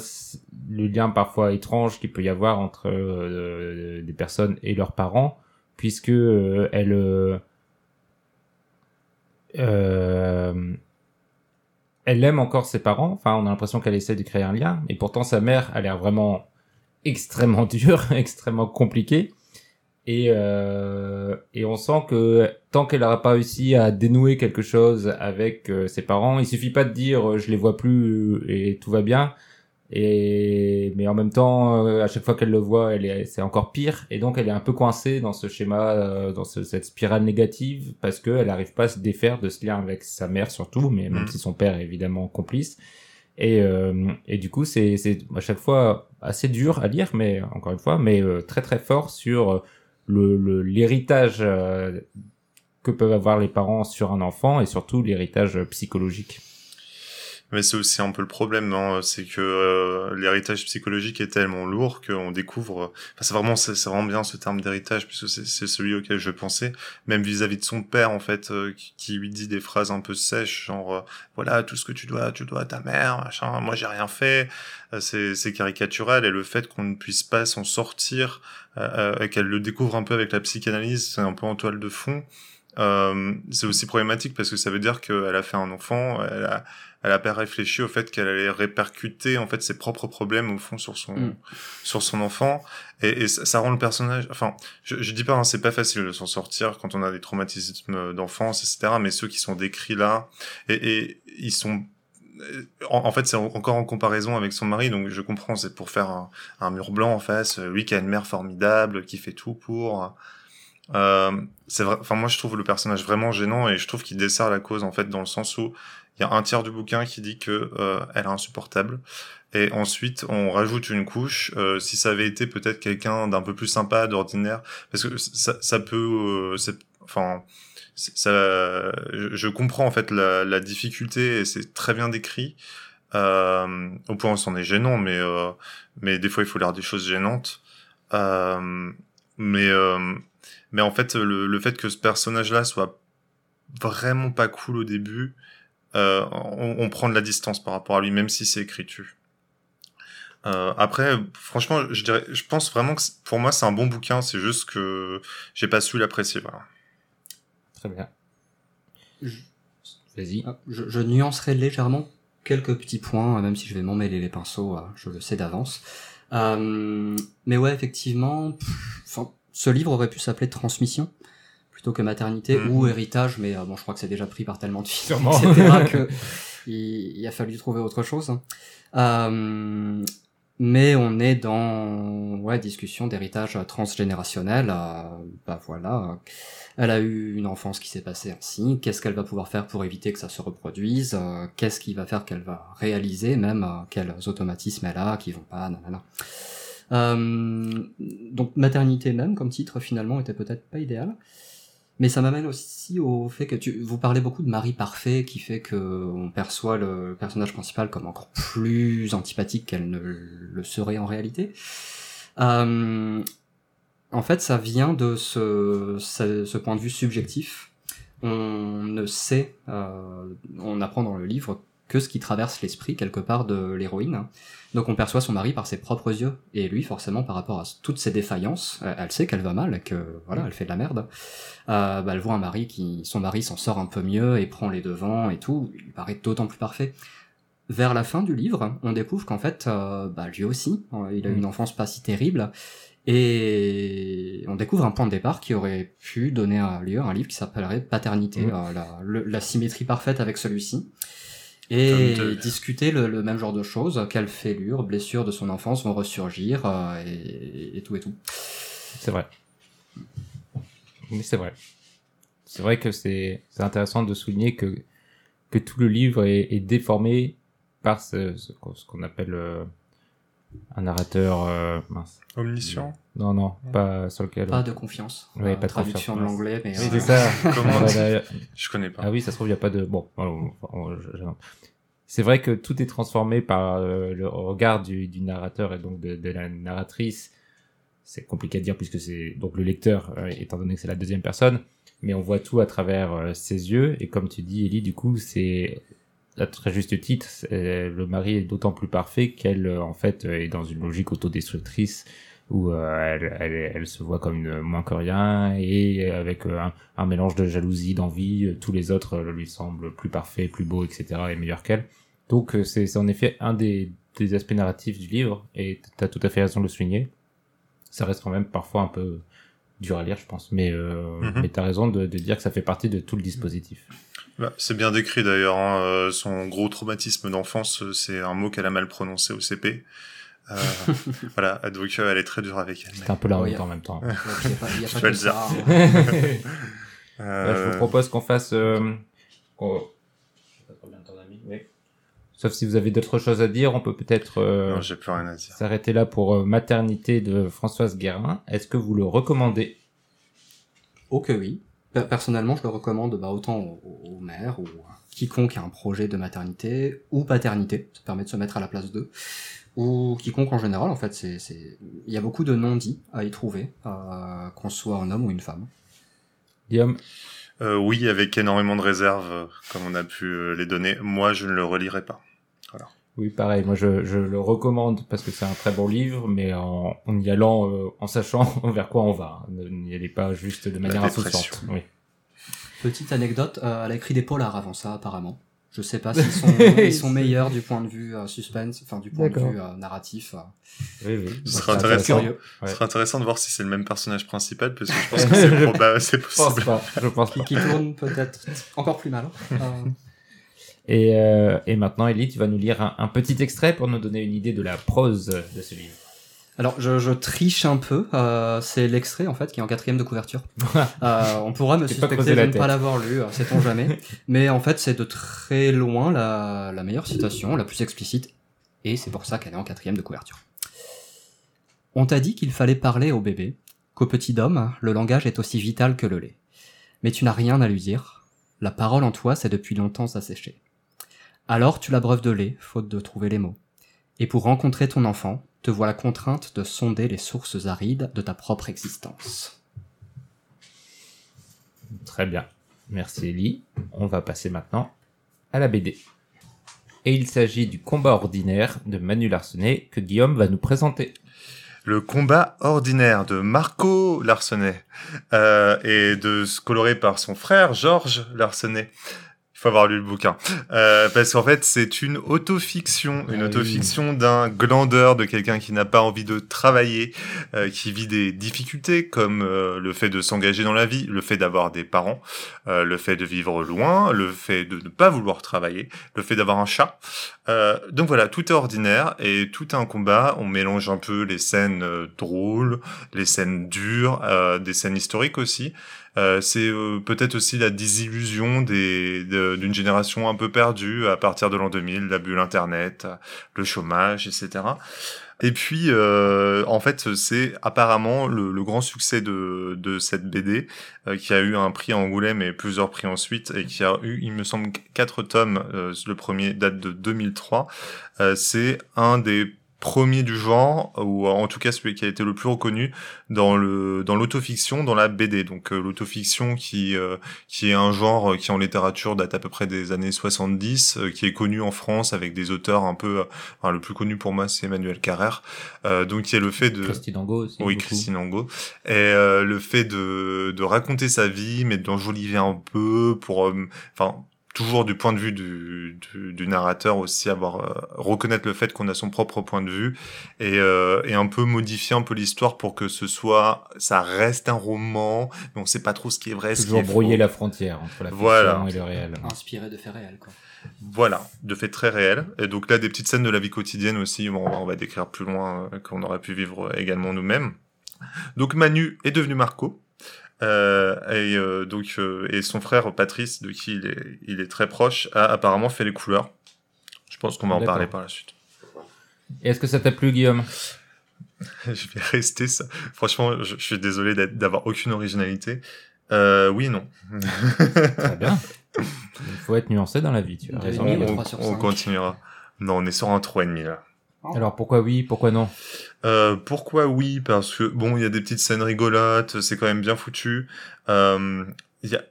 [SPEAKER 1] le lien parfois étrange qu'il peut y avoir entre euh, des personnes et leurs parents, puisque elle elle aime encore ses parents. Enfin, on a l'impression qu'elle essaie de créer un lien. Et pourtant, sa mère a l'air vraiment extrêmement dure, extrêmement compliquée. Et, euh, et on sent que tant qu'elle n'aura pas réussi à dénouer quelque chose avec euh, ses parents, il suffit pas de dire euh, je les vois plus et tout va bien. Et mais en même temps, euh, à chaque fois qu'elle le voit, elle est, c'est encore pire. Et donc, elle est un peu coincée dans ce schéma, euh, dans ce, cette spirale négative, parce que elle n'arrive pas à se défaire de ce lien avec sa mère surtout, mais même mmh. si son père est évidemment complice. Et, euh, et du coup, c'est, c'est à chaque fois assez dur à lire, mais encore une fois, mais euh, très très fort sur le, le l'héritage que peuvent avoir les parents sur un enfant et surtout l'héritage psychologique.
[SPEAKER 2] Mais c'est aussi un peu le problème, hein, c'est que euh, l'héritage psychologique est tellement lourd qu'on découvre. Enfin, c'est vraiment, c'est vraiment bien ce terme d'héritage puisque c'est celui auquel je pensais, même vis-à-vis -vis de son père en fait, euh, qui, lui dit des phrases un peu sèches, genre euh, voilà tout ce que tu dois, tu dois à ta mère, machin. Moi j'ai rien fait. Euh, c'est caricatural et le fait qu'on ne puisse pas s'en sortir et qu'elle le découvre un peu avec la psychanalyse, c'est un peu en toile de fond. c'est aussi problématique parce que ça veut dire qu'elle a fait un enfant, elle a elle a pas réfléchi au fait qu'elle allait répercuter en fait ses propres problèmes au fond sur son mm. sur son enfant et, et ça, ça, rend le personnage enfin je, je dis pas hein, c'est pas facile de s'en sortir quand on a des traumatismes d'enfance etc mais ceux qui sont décrits là et, et ils sont en, en fait, c'est encore en comparaison avec son mari, donc je comprends, c'est pour faire un, un, mur blanc en face. Lui qui a une mère formidable, qui fait tout pour. Euh, c'est vrai. Enfin, moi, je trouve le personnage vraiment gênant et je trouve qu'il dessert la cause en fait dans le sens où il y a un tiers du bouquin qui dit que euh, elle est insupportable. Et ensuite, on rajoute une couche. Euh, si ça avait été peut-être quelqu'un d'un peu plus sympa, d'ordinaire, parce que ça, ça peut, euh, enfin, ça, je, comprends en fait la, la difficulté et c'est très bien décrit. Euh, au point où c'en est gênant, mais euh, mais des fois il faut lire des choses gênantes. Euh, mais mais en fait, le, le fait que ce personnage-là soit vraiment pas cool au début, euh, on, on, prend de la distance par rapport à lui, même si c'est écrit tu. Euh, après, franchement, je dirais, je pense vraiment que pour moi c'est un bon bouquin. C'est juste que j'ai pas su l'apprécier. Voilà.
[SPEAKER 1] Très bien.
[SPEAKER 3] Vas-y. Ah, je, je, nuancerai légèrement quelques petits points, même si je vais m'emmêler les pinceaux, euh, je le sais d'avance. Euh, mais ouais, effectivement, pff, ce livre aurait pu s'appeler Transmission plutôt que maternité mmh. ou héritage, mais euh, bon, je crois que c'est déjà pris par tellement de films, etc., que il, a fallu trouver autre chose. Euh, mais on est dans ouais discussion d'héritage transgénérationnel. Euh, bah voilà, elle a eu une enfance qui s'est passée ainsi. Qu'est-ce qu'elle va pouvoir faire pour éviter que ça se reproduise? Qu'est-ce qui va faire qu'elle va réaliser même quels automatismes elle a qui vont pas nanana. Donc maternité même comme titre finalement était peut-être pas idéal. Mais ça m'amène aussi au fait que tu, vous parlez beaucoup de mari parfait, qui fait que on perçoit le personnage principal comme encore plus antipathique qu'elle ne le serait en réalité. Euh, en fait, ça vient de ce point de vue subjectif. On ne sait, euh, on apprend dans le livre que ce qui traverse l'esprit quelque part de l'héroïne. Donc on perçoit son mari par ses propres yeux, et lui forcément par rapport à toutes ses défaillances, euh, elle sait qu'elle va mal, que voilà, elle fait de la merde. Euh, bah, elle voit un mari qui, son mari s'en sort un peu mieux et prend les devants et tout, il paraît d'autant plus parfait. Vers la fin du livre, on découvre qu'en fait, euh, bah, lui aussi, euh, il a eu une enfance pas si terrible, et on découvre un point de départ qui aurait pu donner lieu à un livre qui s'appellerait Paternité,
[SPEAKER 1] Mm.
[SPEAKER 3] euh, la, le- la symétrie parfaite avec celui-ci. Et
[SPEAKER 2] de-
[SPEAKER 3] discuter le, le même genre de choses, quelles fêlures, blessures de son enfance vont ressurgir, euh, et, et tout et tout.
[SPEAKER 1] C'est vrai. Mais c'est vrai. C'est vrai que c'est c'est intéressant de souligner que que tout le livre est, est déformé par ce, ce, qu'on- ce qu'on appelle euh, un narrateur euh, mince.
[SPEAKER 2] Omniscient.
[SPEAKER 1] Non non, pas sur lequel.
[SPEAKER 3] Pas de confiance.
[SPEAKER 1] Ouais,
[SPEAKER 3] Euh,
[SPEAKER 1] pas de
[SPEAKER 3] traduction de
[SPEAKER 1] confiance.
[SPEAKER 3] l'anglais, mais
[SPEAKER 1] Oui,
[SPEAKER 3] euh,
[SPEAKER 1] c'est ça.
[SPEAKER 2] Comment
[SPEAKER 1] Voilà.
[SPEAKER 2] Je connais pas.
[SPEAKER 1] Ah oui, ça se trouve, il n'y a pas de... Bon, on- on- je- je- c'est vrai que tout est transformé par euh, le regard du, du narrateur et donc de, de la narratrice. C'est compliqué à dire puisque c'est donc le lecteur, euh, étant donné que c'est la deuxième personne, mais on voit tout à travers euh, ses yeux. Et comme tu dis, Ellie, du coup, c'est à très juste titre, le mari est d'autant plus parfait qu'elle, euh, en fait, euh, est dans une logique autodestructrice où euh, elle, elle, elle se voit comme une moins que rien et avec un, un mélange de jalousie, d'envie, tous les autres lui semblent plus parfaits, plus beaux, etc. et meilleurs qu'elle. Donc c'est en effet un des, des aspects narratifs du livre et tu as tout à fait raison de le souligner. Ça reste quand même parfois un peu dur à lire, je pense, mais, euh,
[SPEAKER 2] Mhm.
[SPEAKER 1] mais tu as raison de, de dire que ça fait partie de tout le dispositif.
[SPEAKER 2] Bah, c'est bien décrit d'ailleurs. hein, euh, son gros traumatisme d'enfance, euh, c'est un mot qu'elle a mal prononcé au CP. Euh, voilà, donc euh, elle est très dure avec elle.
[SPEAKER 1] C'est un peu la honte en même temps.
[SPEAKER 3] il y a pas, ça. hein.
[SPEAKER 1] Là, je vous propose qu'on fasse. Euh, qu'on- je sais pas combien de temps on a mis, oui. Sauf si vous avez d'autres choses à dire, on peut peut-être euh, s'arrêter là pour euh, Maternité de Françoise Guérin. Est-ce que vous le recommandez?
[SPEAKER 3] Oh que oui. Per- Personnellement, je le recommande bah, autant aux, aux mères ou à quiconque a un projet de maternité ou paternité, ça permet de se mettre à la place d'eux, ou quiconque en général, en fait, c'est, c'est... il y a beaucoup de non-dits à y trouver, euh, qu'on soit un homme ou une femme.
[SPEAKER 1] Guillaume?
[SPEAKER 2] Euh, oui, avec énormément de réserves, euh, comme on a pu les donner. Moi, je ne le relirai pas.
[SPEAKER 1] Oui, pareil. Moi, je, je le recommande parce que c'est un très bon livre, mais en, en y allant, euh, en sachant vers quoi on va. Ne- N'y allez pas juste de manière insouciante. Oui.
[SPEAKER 3] Petite anecdote, euh, elle a écrit des polars avant ça, apparemment. Je sais pas s'ils sont, ils sont meilleurs du point de vue euh, suspense, enfin du point de vue euh, narratif. euh.
[SPEAKER 1] Oui, oui.
[SPEAKER 2] Ce sera
[SPEAKER 1] je suis
[SPEAKER 2] intéressant.
[SPEAKER 3] Curieux.
[SPEAKER 1] Ouais.
[SPEAKER 2] Ce sera intéressant de voir si c'est le même personnage principal, parce que je pense que c'est probable, c'est
[SPEAKER 1] Je pense
[SPEAKER 2] possible.
[SPEAKER 1] pas. Je pense pas.
[SPEAKER 3] Qui tourne peut-être encore plus mal. hein. Euh,
[SPEAKER 1] Et, euh, et maintenant, Ellie, tu vas nous lire un, un petit extrait pour nous donner une idée de la prose de ce livre.
[SPEAKER 3] Alors, je, je triche un peu. euh, c'est l'extrait en fait qui est en quatrième de couverture. Euh, on pourra me suspecter de ne pas l'avoir lu, euh, sait-on jamais. Mais en fait, c'est de très loin la, la meilleure citation, la plus explicite, et c'est pour ça qu'elle est en quatrième de couverture. On t'a dit qu'il fallait parler au bébé, qu'au petit homme, le langage est aussi vital que le lait. Mais tu n'as rien à lui dire. La parole en toi s'est depuis longtemps asséchée. Alors tu l'abreuves de lait, faute de trouver les mots. Et pour rencontrer ton enfant, te voilà contrainte de sonder les sources arides de ta propre existence.
[SPEAKER 1] Très bien. Merci Ellie. On va passer maintenant à la BD. Et il s'agit du combat ordinaire de Manu Larsenet que Guillaume va nous présenter.
[SPEAKER 2] Le combat ordinaire de Marco Larsenet euh, et de coloré par son frère Georges Larsenet. Il faut avoir lu le bouquin. Euh, parce qu'en fait, c'est une autofiction, une
[SPEAKER 1] Ah oui.
[SPEAKER 2] autofiction d'un glandeur, de quelqu'un qui n'a pas envie de travailler, euh, qui vit des difficultés comme euh, le fait de s'engager dans la vie, le fait d'avoir des parents, euh, le fait de vivre loin, le fait de ne pas vouloir travailler, le fait d'avoir un chat. Euh, donc voilà, tout est ordinaire et tout est un combat. On mélange un peu les scènes euh, drôles, les scènes dures, euh, des scènes historiques aussi. Euh, c'est euh, peut-être aussi la désillusion d'une génération un peu perdue à partir de l'an 2000, la bulle internet, le chômage, etc. Et puis, euh, en fait, c'est apparemment le, le grand succès de, de cette BD euh, qui a eu un prix à Angoulême et plusieurs prix ensuite et qui a eu, il me semble, quatre tomes. Euh, le premier date de 2003. Euh, c'est un des premiers du genre ou en tout cas celui qui a été le plus reconnu dans le dans l'autofiction dans la BD donc euh, l'autofiction qui euh, qui est un genre qui en littérature date à peu près des années 70 euh, qui est connu en France avec des auteurs un peu euh, enfin, le plus connu pour moi c'est Emmanuel Carrère euh, donc qui est le fait de
[SPEAKER 1] Christine Angot aussi.
[SPEAKER 2] oui,
[SPEAKER 1] beaucoup.
[SPEAKER 2] Christine Angot. Et euh, le fait de, de raconter sa vie, mais d'enjoliver un peu pour, enfin, toujours du point de vue du, du, du narrateur aussi, avoir euh, reconnaître le fait qu'on a son propre point de vue et, euh, et un peu modifier un peu l'histoire pour que ce soit, ça reste un roman, mais on sait pas trop ce qui est vrai, ce qui
[SPEAKER 1] Toujours
[SPEAKER 2] est
[SPEAKER 1] brouiller
[SPEAKER 2] faux.
[SPEAKER 1] la frontière entre la fiction
[SPEAKER 2] Voilà.
[SPEAKER 1] et le réel.
[SPEAKER 3] Inspiré de faits réels, quoi.
[SPEAKER 2] Voilà, de faits très réels. Et donc là, des petites scènes de la vie quotidienne aussi, bon, on va décrire plus loin euh, qu'on aurait pu vivre également nous-mêmes. Donc Manu est devenu Marco. Euh, et euh, donc euh, et son frère Patrice, de qui il est, il est très proche, a apparemment fait les couleurs. Je pense qu'on va en parler par la suite.
[SPEAKER 1] Et Est-ce que ça t'a plu, Guillaume?
[SPEAKER 2] Je vais rester ça. Franchement, je, je suis désolé d'avoir aucune originalité. Euh, oui, et non.
[SPEAKER 1] Très bien. Il faut être nuancé dans la vie, tu as raison.
[SPEAKER 2] on, on continuera. Non, on est sur un 3,5 là.
[SPEAKER 1] Alors pourquoi oui, pourquoi non?
[SPEAKER 2] Euh, pourquoi oui? Parce que bon, il y a des petites scènes rigolotes, c'est quand même bien foutu. Euh, y a,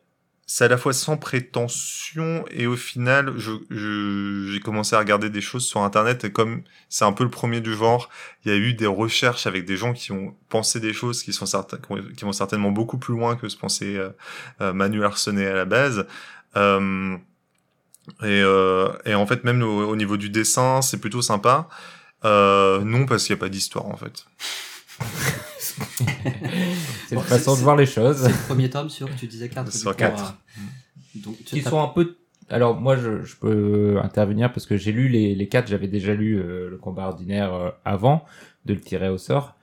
[SPEAKER 2] c'est à la fois sans prétention et au final, je, je- j'ai commencé à regarder des choses sur internet et comme c'est un peu le premier du genre, il y a eu des recherches avec des gens qui ont pensé des choses qui sont certains, qui vont- certainement beaucoup plus loin que ce pensait euh, euh, Manu Arsenet à la base. Euh, et, euh, et en fait, même au niveau du dessin, c'est plutôt sympa. Euh, non, parce qu'il n'y a pas d'histoire en fait.
[SPEAKER 1] C'est
[SPEAKER 3] Bon,
[SPEAKER 1] une façon de voir les choses.
[SPEAKER 3] C'est le premier tome sur, tu disais 4.
[SPEAKER 2] Sur quatre.
[SPEAKER 3] donc, tu
[SPEAKER 1] qui sont un peu alors moi je, je peux intervenir parce que j'ai lu les, les quatre j'avais déjà lu euh, le combat ordinaire euh, avant de le tirer au sort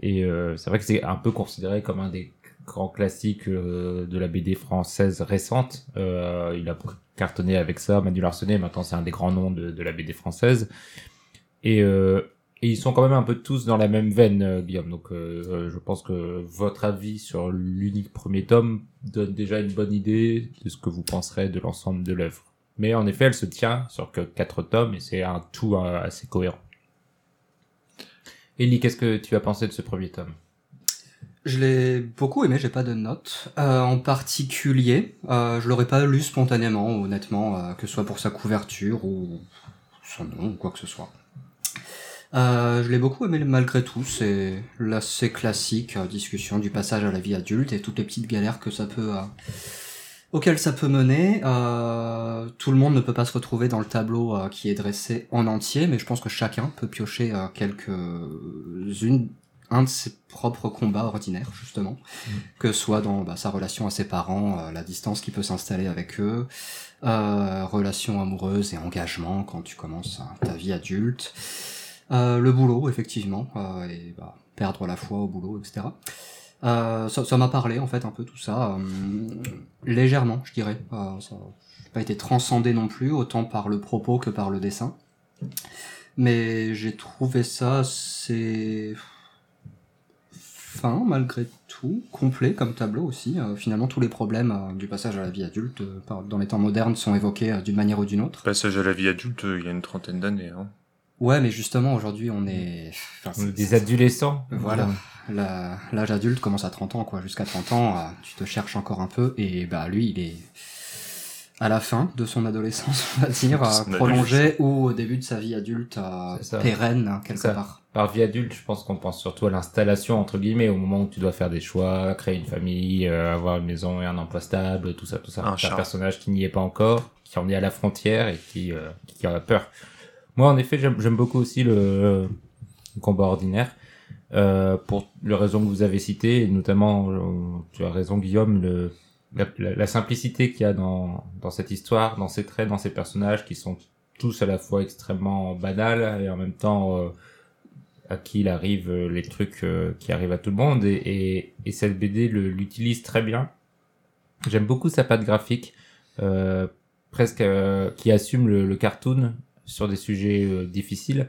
[SPEAKER 1] et euh, c'est vrai que c'est un peu considéré comme un des grands classiques euh, de la BD française récente Euh, il a cartonné avec ça Manu Larsenet maintenant c'est un des grands noms de, de la BD française et euh, ils sont quand même un peu tous dans la même veine, euh, Guillaume. Donc, euh, je pense que votre avis sur l'unique premier tome donne déjà une bonne idée de ce que vous penserez de l'ensemble de l'œuvre. Mais en effet, elle se tient sur que quatre tomes et c'est un tout euh, assez cohérent. Ellie, qu'est-ce que tu as pensé de ce premier tome?
[SPEAKER 3] Je l'ai beaucoup aimé, j'ai pas de notes. Euh, en particulier, euh, je l'aurais pas lu spontanément, honnêtement, euh, que ce soit pour sa couverture ou son nom ou quoi que ce soit. Euh, je l'ai beaucoup aimé malgré tout, c'est l'assez classique euh, discussion du passage à la vie adulte et toutes les petites galères que ça peut euh, auxquelles ça peut mener. Euh, tout le monde ne peut pas se retrouver dans le tableau qui est dressé en entier, mais je pense que chacun peut piocher quelques-unes un de ses propres combats ordinaires, justement, que ce soit dans bah, sa relation à ses parents, la distance qui peut s'installer avec eux, euh, relation amoureuse et engagement quand tu commences euh, ta vie adulte, euh, le boulot, effectivement, euh, et bah, perdre la foi au boulot, etc. Euh, ça m'a parlé, en fait, un peu tout ça, légèrement, je dirais. Ça n'a pas été transcendé non plus, autant par le propos que par le dessin. Mais j'ai trouvé ça assez fin malgré tout, complet comme tableau aussi. Finalement, tous les problèmes du passage à la vie adulte dans les temps modernes sont évoqués d'une manière ou d'une autre.
[SPEAKER 2] Passage à la vie adulte, il y a une trentaine d'années. Hein.
[SPEAKER 3] Ouais, mais justement, aujourd'hui, on est... enfin,
[SPEAKER 1] On est
[SPEAKER 3] c'est-
[SPEAKER 1] Des adolescents
[SPEAKER 3] Voilà. L'âge adulte commence à 30 ans, quoi. Jusqu'à 30 ans, euh, tu te cherches encore un peu. Et bah, lui, il est à la fin de son adolescence, on va dire, euh,
[SPEAKER 2] Son
[SPEAKER 3] prolongé, ou au début de sa vie adulte, euh, pérenne, hein, quelque
[SPEAKER 1] Ça.
[SPEAKER 3] part.
[SPEAKER 1] Par vie adulte, je pense qu'on pense surtout à l'installation, entre guillemets, au moment où tu dois faire des choix, créer une famille, euh, avoir une maison et un emploi stable, tout ça, tout ça.
[SPEAKER 2] Un
[SPEAKER 1] C'est un personnage qui n'y est pas encore, qui en est à la frontière et qui, euh, qui en a peur. Moi, en effet, j'aime beaucoup aussi le, combat ordinaire, euh, pour les raisons que vous avez citées, et notamment, euh, tu as raison, Guillaume, le, la, simplicité qu'il y a dans, dans cette histoire, dans ses traits, dans ses personnages, qui sont tous à la fois extrêmement banals et en même temps... euh, à qui il arrive euh, les trucs qui arrivent à tout le monde et, et, et cette BD l'utilise très bien. J'aime beaucoup sa patte graphique, presque qui assume le, le cartoon sur des sujets euh, difficiles,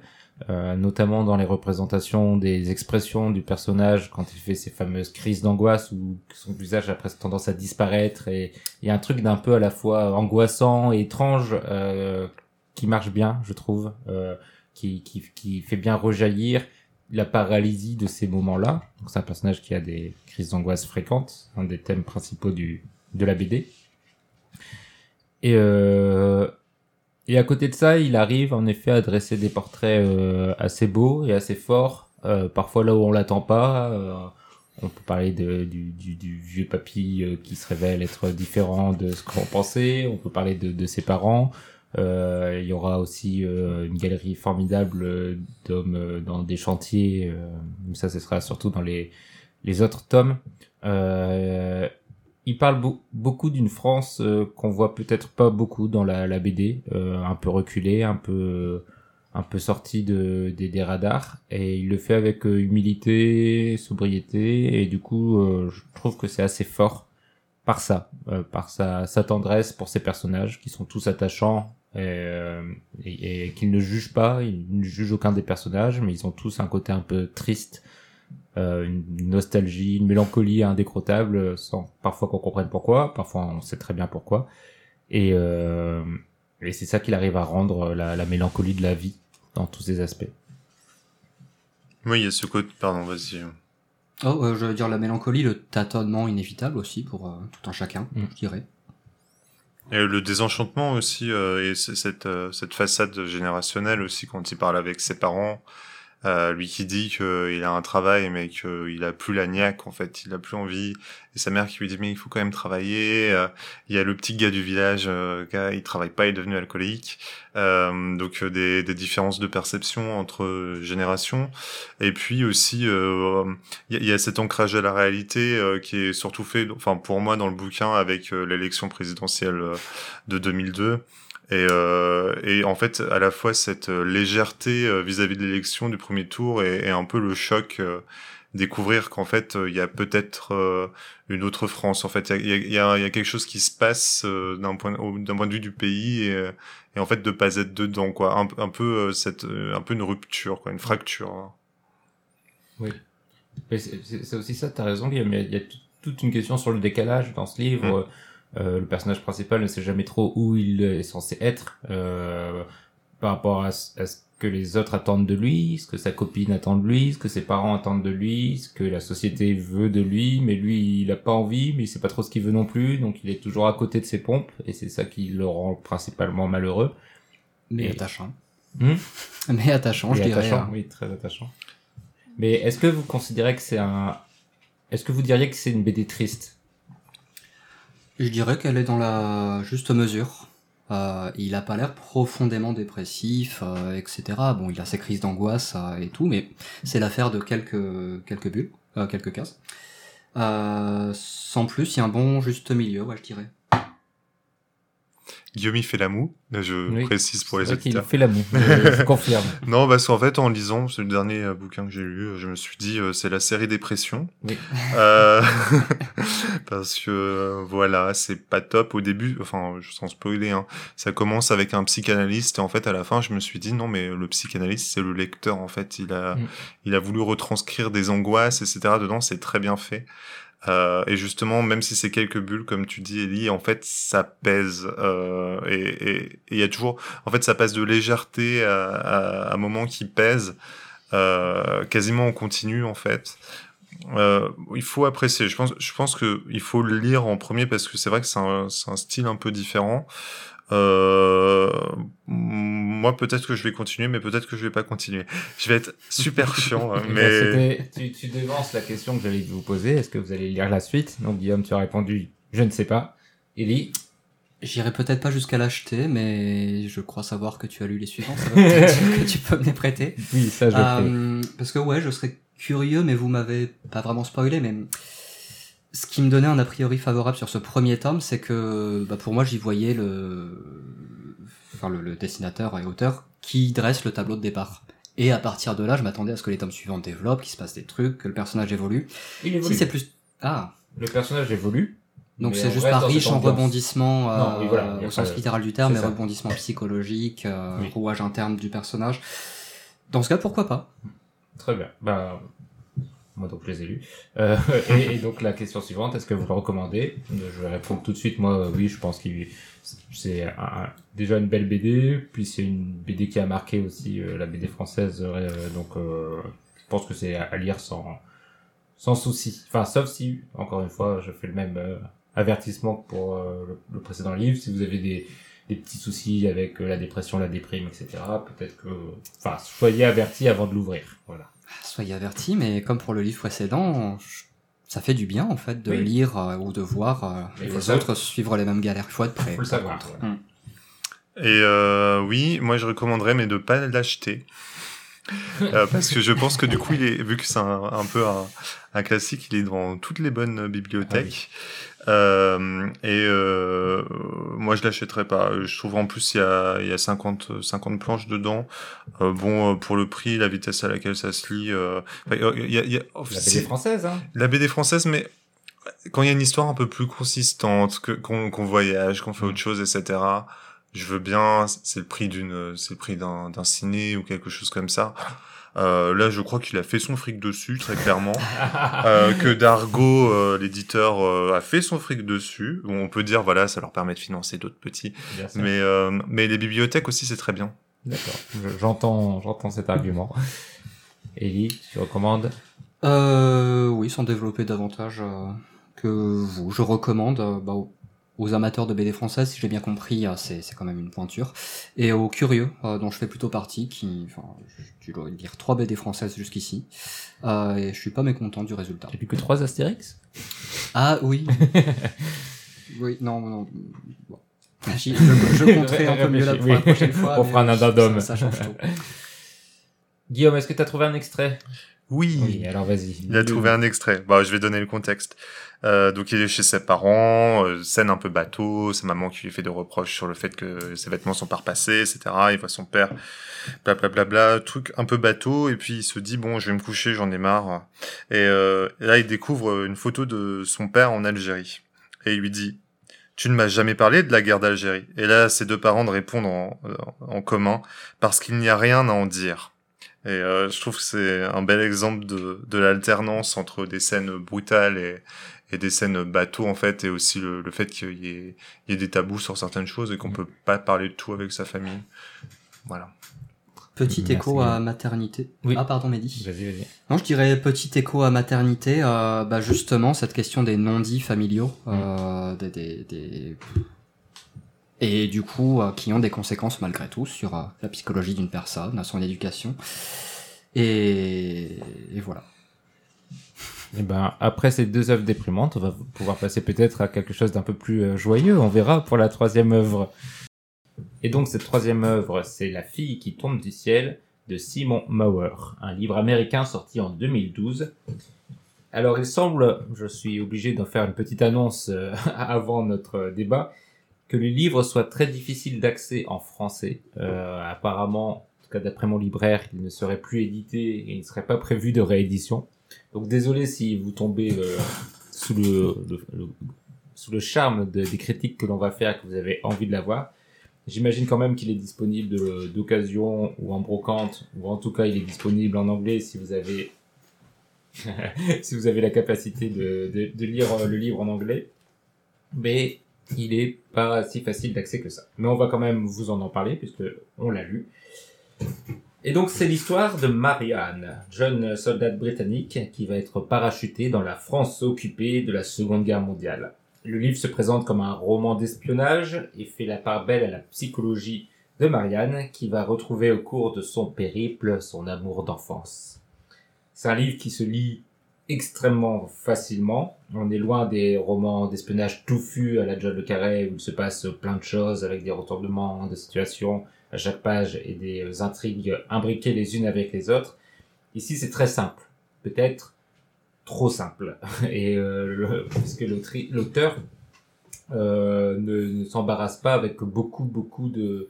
[SPEAKER 1] euh, notamment dans les représentations des expressions du personnage quand il fait ces fameuses crises d'angoisse où son visage a presque tendance à disparaître et il y a un truc d'un peu à la fois angoissant et étrange euh, qui marche bien, je trouve, qui, qui, qui fait bien rejaillir la paralysie de ces moments-là. Donc c'est un personnage qui a des crises d'angoisse fréquentes, un des thèmes principaux du de la BD. Et euh, et à côté de ça, il arrive en effet à dresser des portraits euh, assez beaux et assez forts, euh, parfois là où on l'attend pas. euh, on peut parler de, du, vieux papy qui se révèle être différent de ce qu'on pensait. On peut parler de, ses parents. Il y aura aussi une galerie formidable d'hommes dans des chantiers. ça, ce sera surtout dans les, les autres tomes. Il parle beau- beaucoup d'une France euh, qu'on voit peut-être pas beaucoup dans la, BD, euh, un peu reculée, un peu un peu sorti de, des, radars, et il le fait avec euh, humilité, sobriété, et du coup, je trouve que c'est assez fort par ça, par sa, tendresse pour ses personnages qui sont tous attachants et, et, et qu'il ne juge pas, il ne juge aucun des personnages, mais ils ont tous un côté un peu triste, euh, une nostalgie, une mélancolie indécrottable, sans parfois qu'on comprenne pourquoi, parfois on sait très bien pourquoi. Et, euh, et c'est ça qu'il arrive à rendre la, la mélancolie de la vie dans tous ses aspects.
[SPEAKER 2] Oui, il y a ce côté. Pardon, vas-y.
[SPEAKER 3] Oh, euh, je veux dire la mélancolie, le tâtonnement inévitable aussi pour euh, tout un chacun,
[SPEAKER 1] Mm.
[SPEAKER 3] je dirais.
[SPEAKER 2] Et le désenchantement aussi, euh, et cette, euh, cette façade générationnelle aussi, quand il parle avec ses parents, euh, lui qui dit qu'il a un travail, mais qu'il a plus la niaque, en fait, il a plus envie, et sa mère qui lui dit, mais il faut quand même travailler, euh, il y a le petit gars du village, euh, gars, il travaille pas, il est devenu alcoolique, euh, donc des, des différences de perception entre générations, et puis aussi, il y, a- cet ancrage à la réalité qui est surtout fait, enfin pour moi dans le bouquin avec l'élection présidentielle de 2002. Et, euh, et en fait, à la fois cette euh, légèreté euh, vis-à-vis de l'élection du premier tour et, et un peu le choc, euh, découvrir qu'en fait, il y a peut-être euh, une autre France. En fait, il y a, il y, a, il y a quelque chose qui se passe d'un point, d'un point de vue du pays et, et en fait de pas être dedans, quoi. Un, un peu cette, un peu une rupture, quoi, une fracture. hein.
[SPEAKER 1] Mais c'est aussi ça, t'as raison, Guillaume. Il y a, y toute une question sur le décalage dans ce livre. Euh, le personnage principal ne sait jamais trop où il est censé être euh, par rapport à, ce- que les autres attendent de lui, ce que sa copine attend de lui, ce que ses parents attendent de lui, ce que la société veut de lui, mais lui, il a pas envie, mais il sait pas trop ce qu'il veut non plus, donc il est toujours à côté de ses pompes, et c'est ça qui le rend principalement malheureux.
[SPEAKER 3] Mais
[SPEAKER 1] Et-
[SPEAKER 3] attachant.
[SPEAKER 1] Hmm
[SPEAKER 3] Mais attachant, je dirais. hein.
[SPEAKER 1] oui, très attachant. Mais est-ce que vous considérez que c'est un, est-ce que vous diriez que c'est une BD triste?
[SPEAKER 3] Je dirais qu'elle est dans la juste mesure. Euh, il a pas l'air profondément dépressif, euh, etc. Bon, il a ses crises d'angoisse euh, et tout, mais c'est l'affaire de quelques quelques bulles, euh, quelques cases. Sans plus, il y a un bon juste milieu, ouais, je dirais.
[SPEAKER 2] Guillaume il fait la moue, je
[SPEAKER 1] Oui,
[SPEAKER 2] précise pour les auditeurs.
[SPEAKER 1] fait l'amour, je, je confirme.
[SPEAKER 2] Non, parce qu'en fait, en lisant, c'est le dernier euh, bouquin que j'ai lu, euh, je me suis dit, euh, c'est la série Dépression.
[SPEAKER 1] Oui.
[SPEAKER 2] Euh, parce que, voilà, c'est pas top au début, enfin, je- sans spoiler, hein, ça commence avec un psychanalyste, et en fait, à la fin, je me suis dit, non, mais le psychanalyste, c'est le lecteur, en fait, il a,
[SPEAKER 1] Mm.
[SPEAKER 2] il a voulu retranscrire des angoisses, etc. Dedans, c'est très bien fait. Euh, et justement, même si c'est quelques bulles, comme tu dis, Ellie, en fait, ça pèse. Euh, et il y a toujours, en fait, ça passe de légèreté à, à, à un moment qui pèse, euh, quasiment en continu, en fait. Euh, il faut apprécier. Je pense, je pense que il faut le lire en premier parce que c'est vrai que c'est un, un style un peu différent. Euh, moi, peut-être que je vais continuer, mais peut-être que je vais pas continuer. Je vais être super chiant, hein,
[SPEAKER 1] Eh ben,
[SPEAKER 2] mais
[SPEAKER 1] tu, tu devances la question que j'allais vous poser. Est-ce que vous allez lire la suite? Donc Guillaume, tu as répondu, je ne sais pas. Ellie,
[SPEAKER 3] J'irai peut-être pas jusqu'à l'acheter, mais je crois savoir que tu as lu les suivants. Ça que tu peux me les prêter.
[SPEAKER 1] oui, ça je.
[SPEAKER 3] Euh, parce que ouais, je serais curieux, mais vous m'avez pas vraiment spoilé, mais ce qui me donnait un a priori favorable sur ce premier tome, c'est que bah, pour moi j'y voyais le, enfin le, le dessinateur et auteur qui dresse le tableau de départ. Et à partir de là, je m'attendais à ce que les tomes suivants développent, qu'il se passe des trucs, que le personnage évolue.
[SPEAKER 1] Il évolue.
[SPEAKER 3] Si c'est plus, ah,
[SPEAKER 1] Le personnage évolue,
[SPEAKER 3] Donc c'est juste pas riche en rebondissements euh,
[SPEAKER 1] oui, voilà,
[SPEAKER 3] au sens littéral du terme, mais rebondissements psychologiques, euh,
[SPEAKER 1] Oui.
[SPEAKER 3] rouage interne du personnage. Dans ce cas, pourquoi pas?
[SPEAKER 1] Très bien. Ben, moi donc je les ai lus. Euh, et, donc la question suivante, est-ce que vous le recommandez? Je vais répondre tout de suite. Moi, oui, je pense qu'il c'est déjà une belle BD. Puis c'est une BD qui a marqué aussi euh, la BD française. euh, donc je pense que c'est à, lire sans sans souci. Enfin, sauf si encore une fois, je fais le même avertissement pour le, le précédent livre. Si vous avez des des petits soucis avec la dépression, la déprime, etc. Peut-être que, enfin, soyez avertis avant de l'ouvrir. Voilà.
[SPEAKER 3] Soyez avertis, mais comme pour le livre précédent, je- ça fait du bien en fait de
[SPEAKER 1] Oui.
[SPEAKER 3] lire euh, ou de voir euh, les
[SPEAKER 1] savoir.
[SPEAKER 3] autres suivre les mêmes galères. Il faut être prêt.
[SPEAKER 1] Faut le
[SPEAKER 3] par
[SPEAKER 1] savoir.
[SPEAKER 3] contre.
[SPEAKER 1] voilà.
[SPEAKER 2] Et euh, oui, moi je recommanderais, mais de pas l'acheter. Euh, parce que je pense que du coup, il est, vu que c'est un, un peu un, un classique, il est dans toutes les bonnes bibliothèques. Euh, et euh, moi, je l'achèterais pas. Je trouve en plus il y a, y a 50, 50 planches dedans. Euh, bon, pour le prix, la vitesse à laquelle ça se lit, enfin, il y a, il y a-
[SPEAKER 1] La BD française, hein.
[SPEAKER 2] la BD française, mais quand il y a une histoire un peu plus consistante, que qu'on voyage, qu'on fait autre chose, etc. Je veux bien. C'est le prix d'une, c'est le prix d'un d'un ciné ou quelque chose comme ça. Euh, là, je crois qu'il a fait son fric dessus, très clairement. Euh, que Dargo, euh, l'éditeur, euh, a fait son fric dessus. Bon, on peut dire, voilà, ça leur permet de financer d'autres petits.
[SPEAKER 1] Bien sûr.
[SPEAKER 2] Mais, euh, mais les bibliothèques aussi, c'est très bien.
[SPEAKER 1] D'accord. Je- J'entends, j'entends cet argument. Ellie, tu recommandes?
[SPEAKER 3] Euh, oui, sans développer davantage euh, que vous. Je recommande euh, bah, aux- amateurs de BD française, si j'ai bien compris, euh, c'est c'est quand même une pointure, et aux curieux, euh, dont je fais plutôt partie, qui, enfin, je dois lire trois BD françaises jusqu'ici, euh, et je suis pas mécontent du résultat.
[SPEAKER 1] T'as plus que trois Astérix?
[SPEAKER 3] Ah oui. oui, non, non. Bon. J'y- Je, je compterai un peu mieux la, pour la
[SPEAKER 1] Oui.
[SPEAKER 3] prochaine fois.
[SPEAKER 1] On fera un addendum.
[SPEAKER 3] Ça, change tout.
[SPEAKER 1] Guillaume, est-ce que t'as trouvé un extrait?
[SPEAKER 2] Oui.
[SPEAKER 1] Oui, alors vas-y.
[SPEAKER 2] Il a trouvé un extrait. Bah, je vais donner le contexte. Euh, donc, il est chez ses parents, euh, scène un peu bateau, sa maman qui lui fait des reproches sur le fait que ses vêtements sont pas repassés, etc. Il voit son père, blablabla, bla, bla, bla, truc un peu bateau, et puis il se dit, bon, je vais me coucher, j'en ai marre. Et, euh, là, il découvre une photo de son père en Algérie. Et il lui dit, tu ne m'as jamais parlé de la guerre d'Algérie? Et là, ses deux parents de répondre en, en commun, parce qu'il n'y a rien à en dire. Et euh, je trouve que c'est un bel exemple de, de l'alternance entre des scènes brutales et, et des scènes bateau en fait, et aussi le, le fait qu'il y ait, il y ait des tabous sur certaines choses et qu'on peut pas parler de tout avec sa famille. Voilà.
[SPEAKER 3] Petit
[SPEAKER 1] Merci,
[SPEAKER 3] écho à maternité.
[SPEAKER 1] Oui.
[SPEAKER 3] Ah, pardon, Mehdi.
[SPEAKER 1] Vas-y, vas-y.
[SPEAKER 3] Non, je dirais petit écho à maternité, euh, bah justement cette question des non-dits familiaux, euh, des, des, des- et du coup euh, qui ont des conséquences malgré tout sur euh, la psychologie d'une personne, à son éducation, et, et voilà.
[SPEAKER 1] Eh ben, après ces deux œuvres déprimantes, on va pouvoir passer peut-être à quelque chose d'un peu plus euh, joyeux. On verra pour la troisième œuvre. Et donc cette troisième œuvre, c'est La fille qui tombe du ciel de Simon Mauer, un livre américain sorti en 2012. Alors il semble, je suis obligé d'en faire une petite annonce euh, avant notre débat, que le livre soit très difficile d'accès en français. Euh, apparemment, en tout cas d'après mon libraire, il ne serait plus édité et il ne serait pas prévu de réédition. Donc désolé si vous tombez euh, sous le, le- le- sous le charme de- des critiques que l'on va faire, que vous avez envie de l'avoir. J'imagine quand même qu'il est disponible de- d'occasion ou en brocante, ou en tout cas il est disponible en anglais si vous avez si vous avez la capacité de, de, de lire euh, le livre en anglais. Mais il est pas si facile d'accès que ça. Mais on va quand même vous en en parler puisque on l'a lu. Et donc c'est l'histoire de Marianne, jeune soldate britannique qui va être parachutée dans la France occupée de la Seconde Guerre mondiale. Le livre se présente comme un roman d'espionnage et fait la part belle à la psychologie de Marianne qui va retrouver au cours de son périple son amour d'enfance. C'est un livre qui se lit extrêmement facilement. On est loin des romans d'espionnage touffus à la John le Carré où il se passe plein de choses avec des retournements de situation à chaque page et des euh, intrigues imbriquées les unes avec les autres. Ici, c'est très simple. Peut-être trop simple. Et euh, l'autri- l'auteur euh, ne, s'embarrasse pas avec beaucoup, beaucoup de,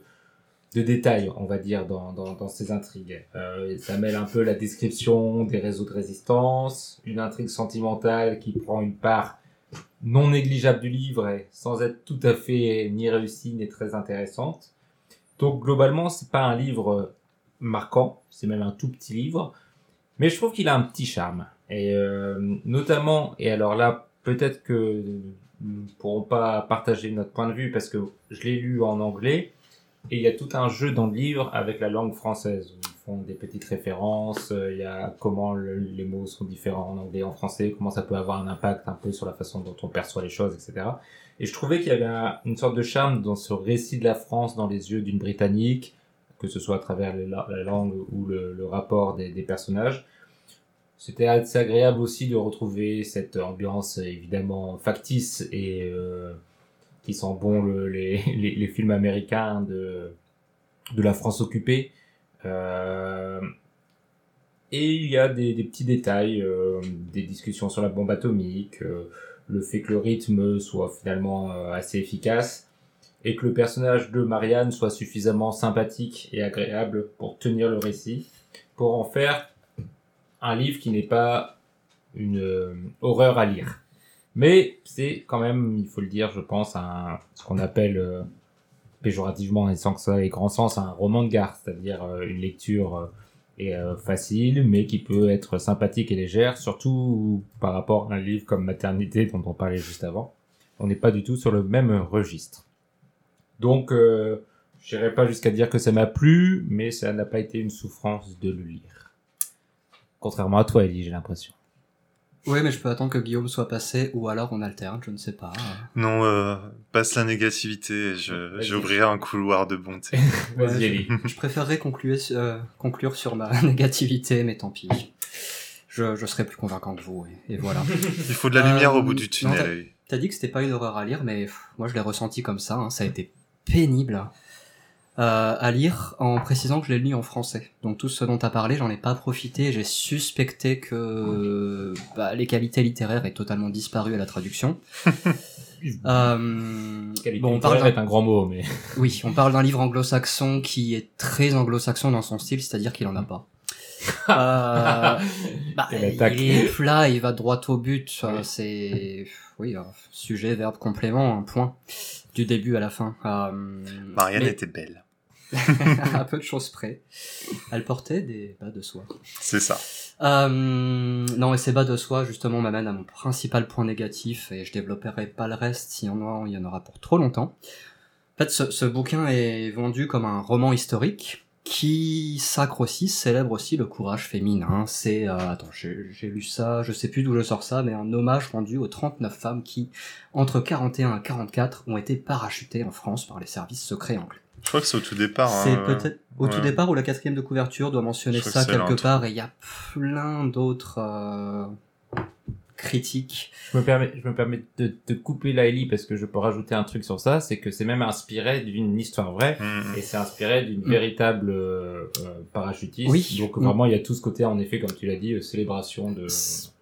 [SPEAKER 1] de détails, on va dire, dans, dans, dans ces intrigues. Euh, ça mêle un peu la description des réseaux de résistance, une intrigue sentimentale qui prend une part non négligeable du livre et sans être tout à fait ni réussie ni très intéressante. Donc globalement, c'est pas un livre marquant, c'est même un tout petit livre, mais je trouve qu'il a un petit charme. Et euh, notamment, et alors là, peut-être que nous ne pourrons pas partager notre point de vue parce que je l'ai lu en anglais, et il y a tout un jeu dans le livre avec la langue française. Ils font des petites références, euh, il y a comment le- les mots sont différents en anglais et en français, comment ça peut avoir un impact un peu sur la façon dont on perçoit les choses, etc. Et je trouvais qu'il y avait un- une sorte de charme dans ce récit de la France dans les yeux d'une Britannique, que ce soit à travers la, la langue ou le, rapport des, personnages. C'était assez agréable aussi de retrouver cette ambiance évidemment factice et euh, qui sent bon le- les, films américains de, de la France occupée. Euh, et il y a des, petits détails, euh, des discussions sur la bombe atomique, le fait que le rythme soit finalement euh, assez efficace et que le personnage de Marianne soit suffisamment sympathique et agréable pour tenir le récit, pour en faire un livre qui n'est pas une euh, horreur à lire. Mais c'est quand même, il faut le dire, je pense, un, ce qu'on appelle euh, péjorativement et sans que ça ait grand sens, un roman de gare, c'est-à-dire une lecture et, euh, facile, mais qui peut être sympathique et légère, surtout par rapport à un livre comme Maternité dont on parlait juste avant. On n'est pas du tout sur le même registre. Donc, euh, je n'irai pas jusqu'à dire que ça m'a plu, mais ça n'a pas été une souffrance de le lire. Contrairement à toi, Ellie, j'ai l'impression.
[SPEAKER 3] Oui, mais je peux attendre que Guillaume soit passé, ou alors on alterne, je ne sais pas.
[SPEAKER 2] Non, euh, passe la négativité et j'ouvrirai un couloir de bonté.
[SPEAKER 1] Vas-y,
[SPEAKER 3] Ouais. Je préférerais conclure, euh, conclure sur ma négativité, mais tant pis. Je, je serai plus convaincant que vous, et, et voilà.
[SPEAKER 2] Il faut de la lumière
[SPEAKER 3] Euh,
[SPEAKER 2] au bout du
[SPEAKER 3] non,
[SPEAKER 2] tunnel.
[SPEAKER 3] T'as dit que c'était pas une horreur à lire, mais pff, moi je l'ai ressenti comme ça, hein, ça a été pénible euh, à lire, en précisant que je l'ai lu en français. Donc tout ce dont t'as parlé, j'en ai pas profité, j'ai suspecté que bah, les qualités littéraires aient totalement disparu à la traduction. Euh, bon, on parle
[SPEAKER 1] est un grand mot, mais
[SPEAKER 3] oui, on parle d'un livre anglo-saxon qui est très anglo-saxon dans son style, c'est-à-dire qu'il en a pas. Euh, bah, il est plat, il va droit au but. C'est oui, euh, sujet, verbe, complément, un point du début à la fin. Euh,
[SPEAKER 2] Marianne
[SPEAKER 3] mais
[SPEAKER 2] était belle.
[SPEAKER 3] à peu de choses près. Elle portait des bas de soie.
[SPEAKER 2] C'est ça.
[SPEAKER 3] Euh, non, et ces bas de soie, justement, m'amènent à mon principal point négatif, et je développerai pas le reste, a, il y en aura pour trop longtemps. En fait, ce, ce bouquin est vendu comme un roman historique, qui sacre aussi, célèbre aussi le courage féminin. C'est, euh, attends, j'ai lu ça, je sais plus d'où je sors ça, mais un hommage rendu aux 39 femmes qui, entre 41 et 44, ont été parachutées en France par les services secrets anglais.
[SPEAKER 2] Je crois que c'est au tout départ. hein,
[SPEAKER 3] C'est
[SPEAKER 2] euh,
[SPEAKER 3] peut-être au tout départ où la quatrième de couverture doit mentionner ça quelque
[SPEAKER 2] l'intro.
[SPEAKER 3] part et il y a plein d'autres euh, critiques.
[SPEAKER 1] je me permets, je me permets de te couper là, Ellie, parce que je peux rajouter un truc sur ça, c'est que c'est même inspiré d'une histoire vraie.
[SPEAKER 2] Mm.
[SPEAKER 1] Et c'est inspiré d'une
[SPEAKER 3] Mm.
[SPEAKER 1] véritable euh, euh, parachutiste.
[SPEAKER 3] Oui.
[SPEAKER 1] Donc
[SPEAKER 3] Mm.
[SPEAKER 1] vraiment, il y a tout ce côté, en effet, comme tu l'as dit, euh, célébration de...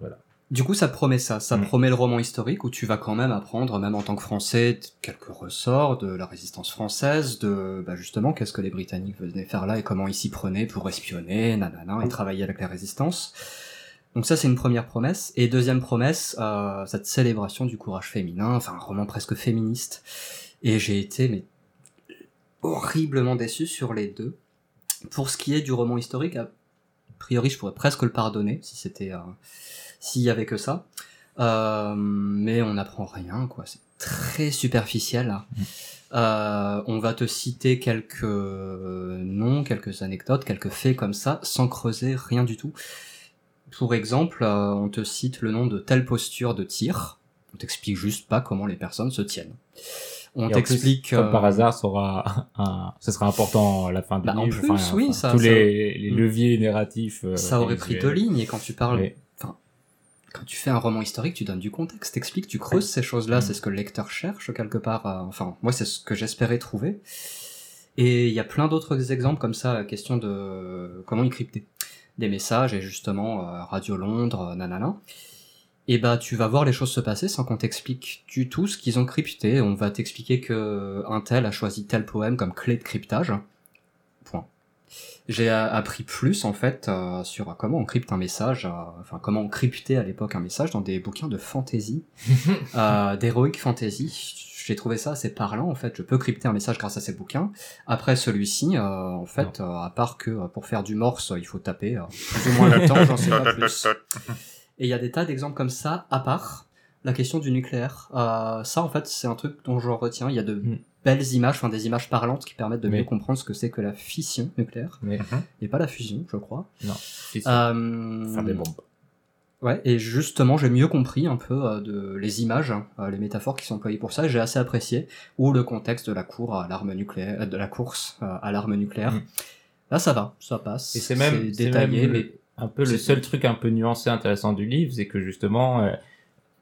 [SPEAKER 1] Voilà.
[SPEAKER 3] Du coup, ça promet ça. Ça promet le roman historique où tu vas quand même apprendre, même en tant que Français, quelques ressorts de la résistance française, de bah justement qu'est-ce que les Britanniques venaient faire là et comment ils s'y prenaient pour espionner, nanana, et travailler avec la résistance. Donc ça, c'est une première promesse. Et deuxième promesse, euh, cette célébration du courage féminin, enfin un roman presque féministe. Et j'ai été mais horriblement déçu sur les deux. Pour ce qui est du roman historique, a priori, je pourrais presque le pardonner si c'était euh, s'il y avait que ça. Euh, mais on n'apprend rien, quoi. C'est très superficiel. là. Euh, on va te citer quelques noms, quelques anecdotes, quelques faits comme ça, sans creuser rien du tout. Pour exemple, euh, on te cite le nom de telle posture de tir. On t'explique juste pas comment les personnes se tiennent. On
[SPEAKER 1] en
[SPEAKER 3] t'explique.
[SPEAKER 1] comme
[SPEAKER 3] euh,
[SPEAKER 1] par hasard, ça aura un, ce sera important à la fin du
[SPEAKER 3] Bah, en
[SPEAKER 1] livre.
[SPEAKER 3] plus, oui, ça-
[SPEAKER 1] tous
[SPEAKER 3] ça-
[SPEAKER 1] les, les
[SPEAKER 3] Mm.
[SPEAKER 1] leviers narratifs. euh,
[SPEAKER 3] ça aurait pris deux lignes et quand tu parles quand tu fais un roman historique, tu donnes du contexte, t'expliques, tu creuses ces choses-là,
[SPEAKER 1] Mm.
[SPEAKER 3] c'est ce que le lecteur cherche quelque part. euh, enfin, moi, c'est ce que j'espérais trouver. Et il y a plein d'autres exemples comme ça, la question de comment y crypter des messages et justement euh, Radio Londres, euh, nanana. Et bah, tu vas voir les choses se passer sans qu'on t'explique du tout ce qu'ils ont crypté. On va t'expliquer que un tel a choisi tel poème comme clé de cryptage. Point. J'ai euh, appris plus en fait euh, sur comment on crypte un message, euh, enfin comment on cryptait à l'époque un message dans des bouquins de fantasy, euh, d'heroic fantasy. J'ai trouvé ça assez parlant en fait. Je peux crypter un message grâce à ces bouquins. Après celui-ci, euh, en fait, euh, à part que euh, pour faire du morse, il faut taper euh, plus ou moins longtemps, j'en sais pas plus. Et il y a des tas d'exemples comme ça, à part la question du nucléaire. Euh, ça, en fait, c'est un truc dont je retiens. Il y a de
[SPEAKER 1] Mm.
[SPEAKER 3] belles images, enfin des images parlantes qui permettent de mieux comprendre ce que c'est que la fission nucléaire,
[SPEAKER 1] Mais
[SPEAKER 3] et pas la fusion, je crois.
[SPEAKER 1] non, si, si,
[SPEAKER 3] Euh,
[SPEAKER 1] faire des bombes.
[SPEAKER 3] Ouais, et justement, j'ai mieux compris un peu euh, de les images, hein, euh, les métaphores qui sont employées pour ça. et J'ai assez apprécié ou le contexte de la cour à l'arme nucléaire, euh, de la course à l'arme nucléaire.
[SPEAKER 1] Mm.
[SPEAKER 3] Là, ça va, ça passe.
[SPEAKER 1] Et c'est même,
[SPEAKER 3] détaillé,
[SPEAKER 1] même
[SPEAKER 3] mais
[SPEAKER 1] un peu le seul truc un peu nuancé intéressant du livre, c'est que justement, euh,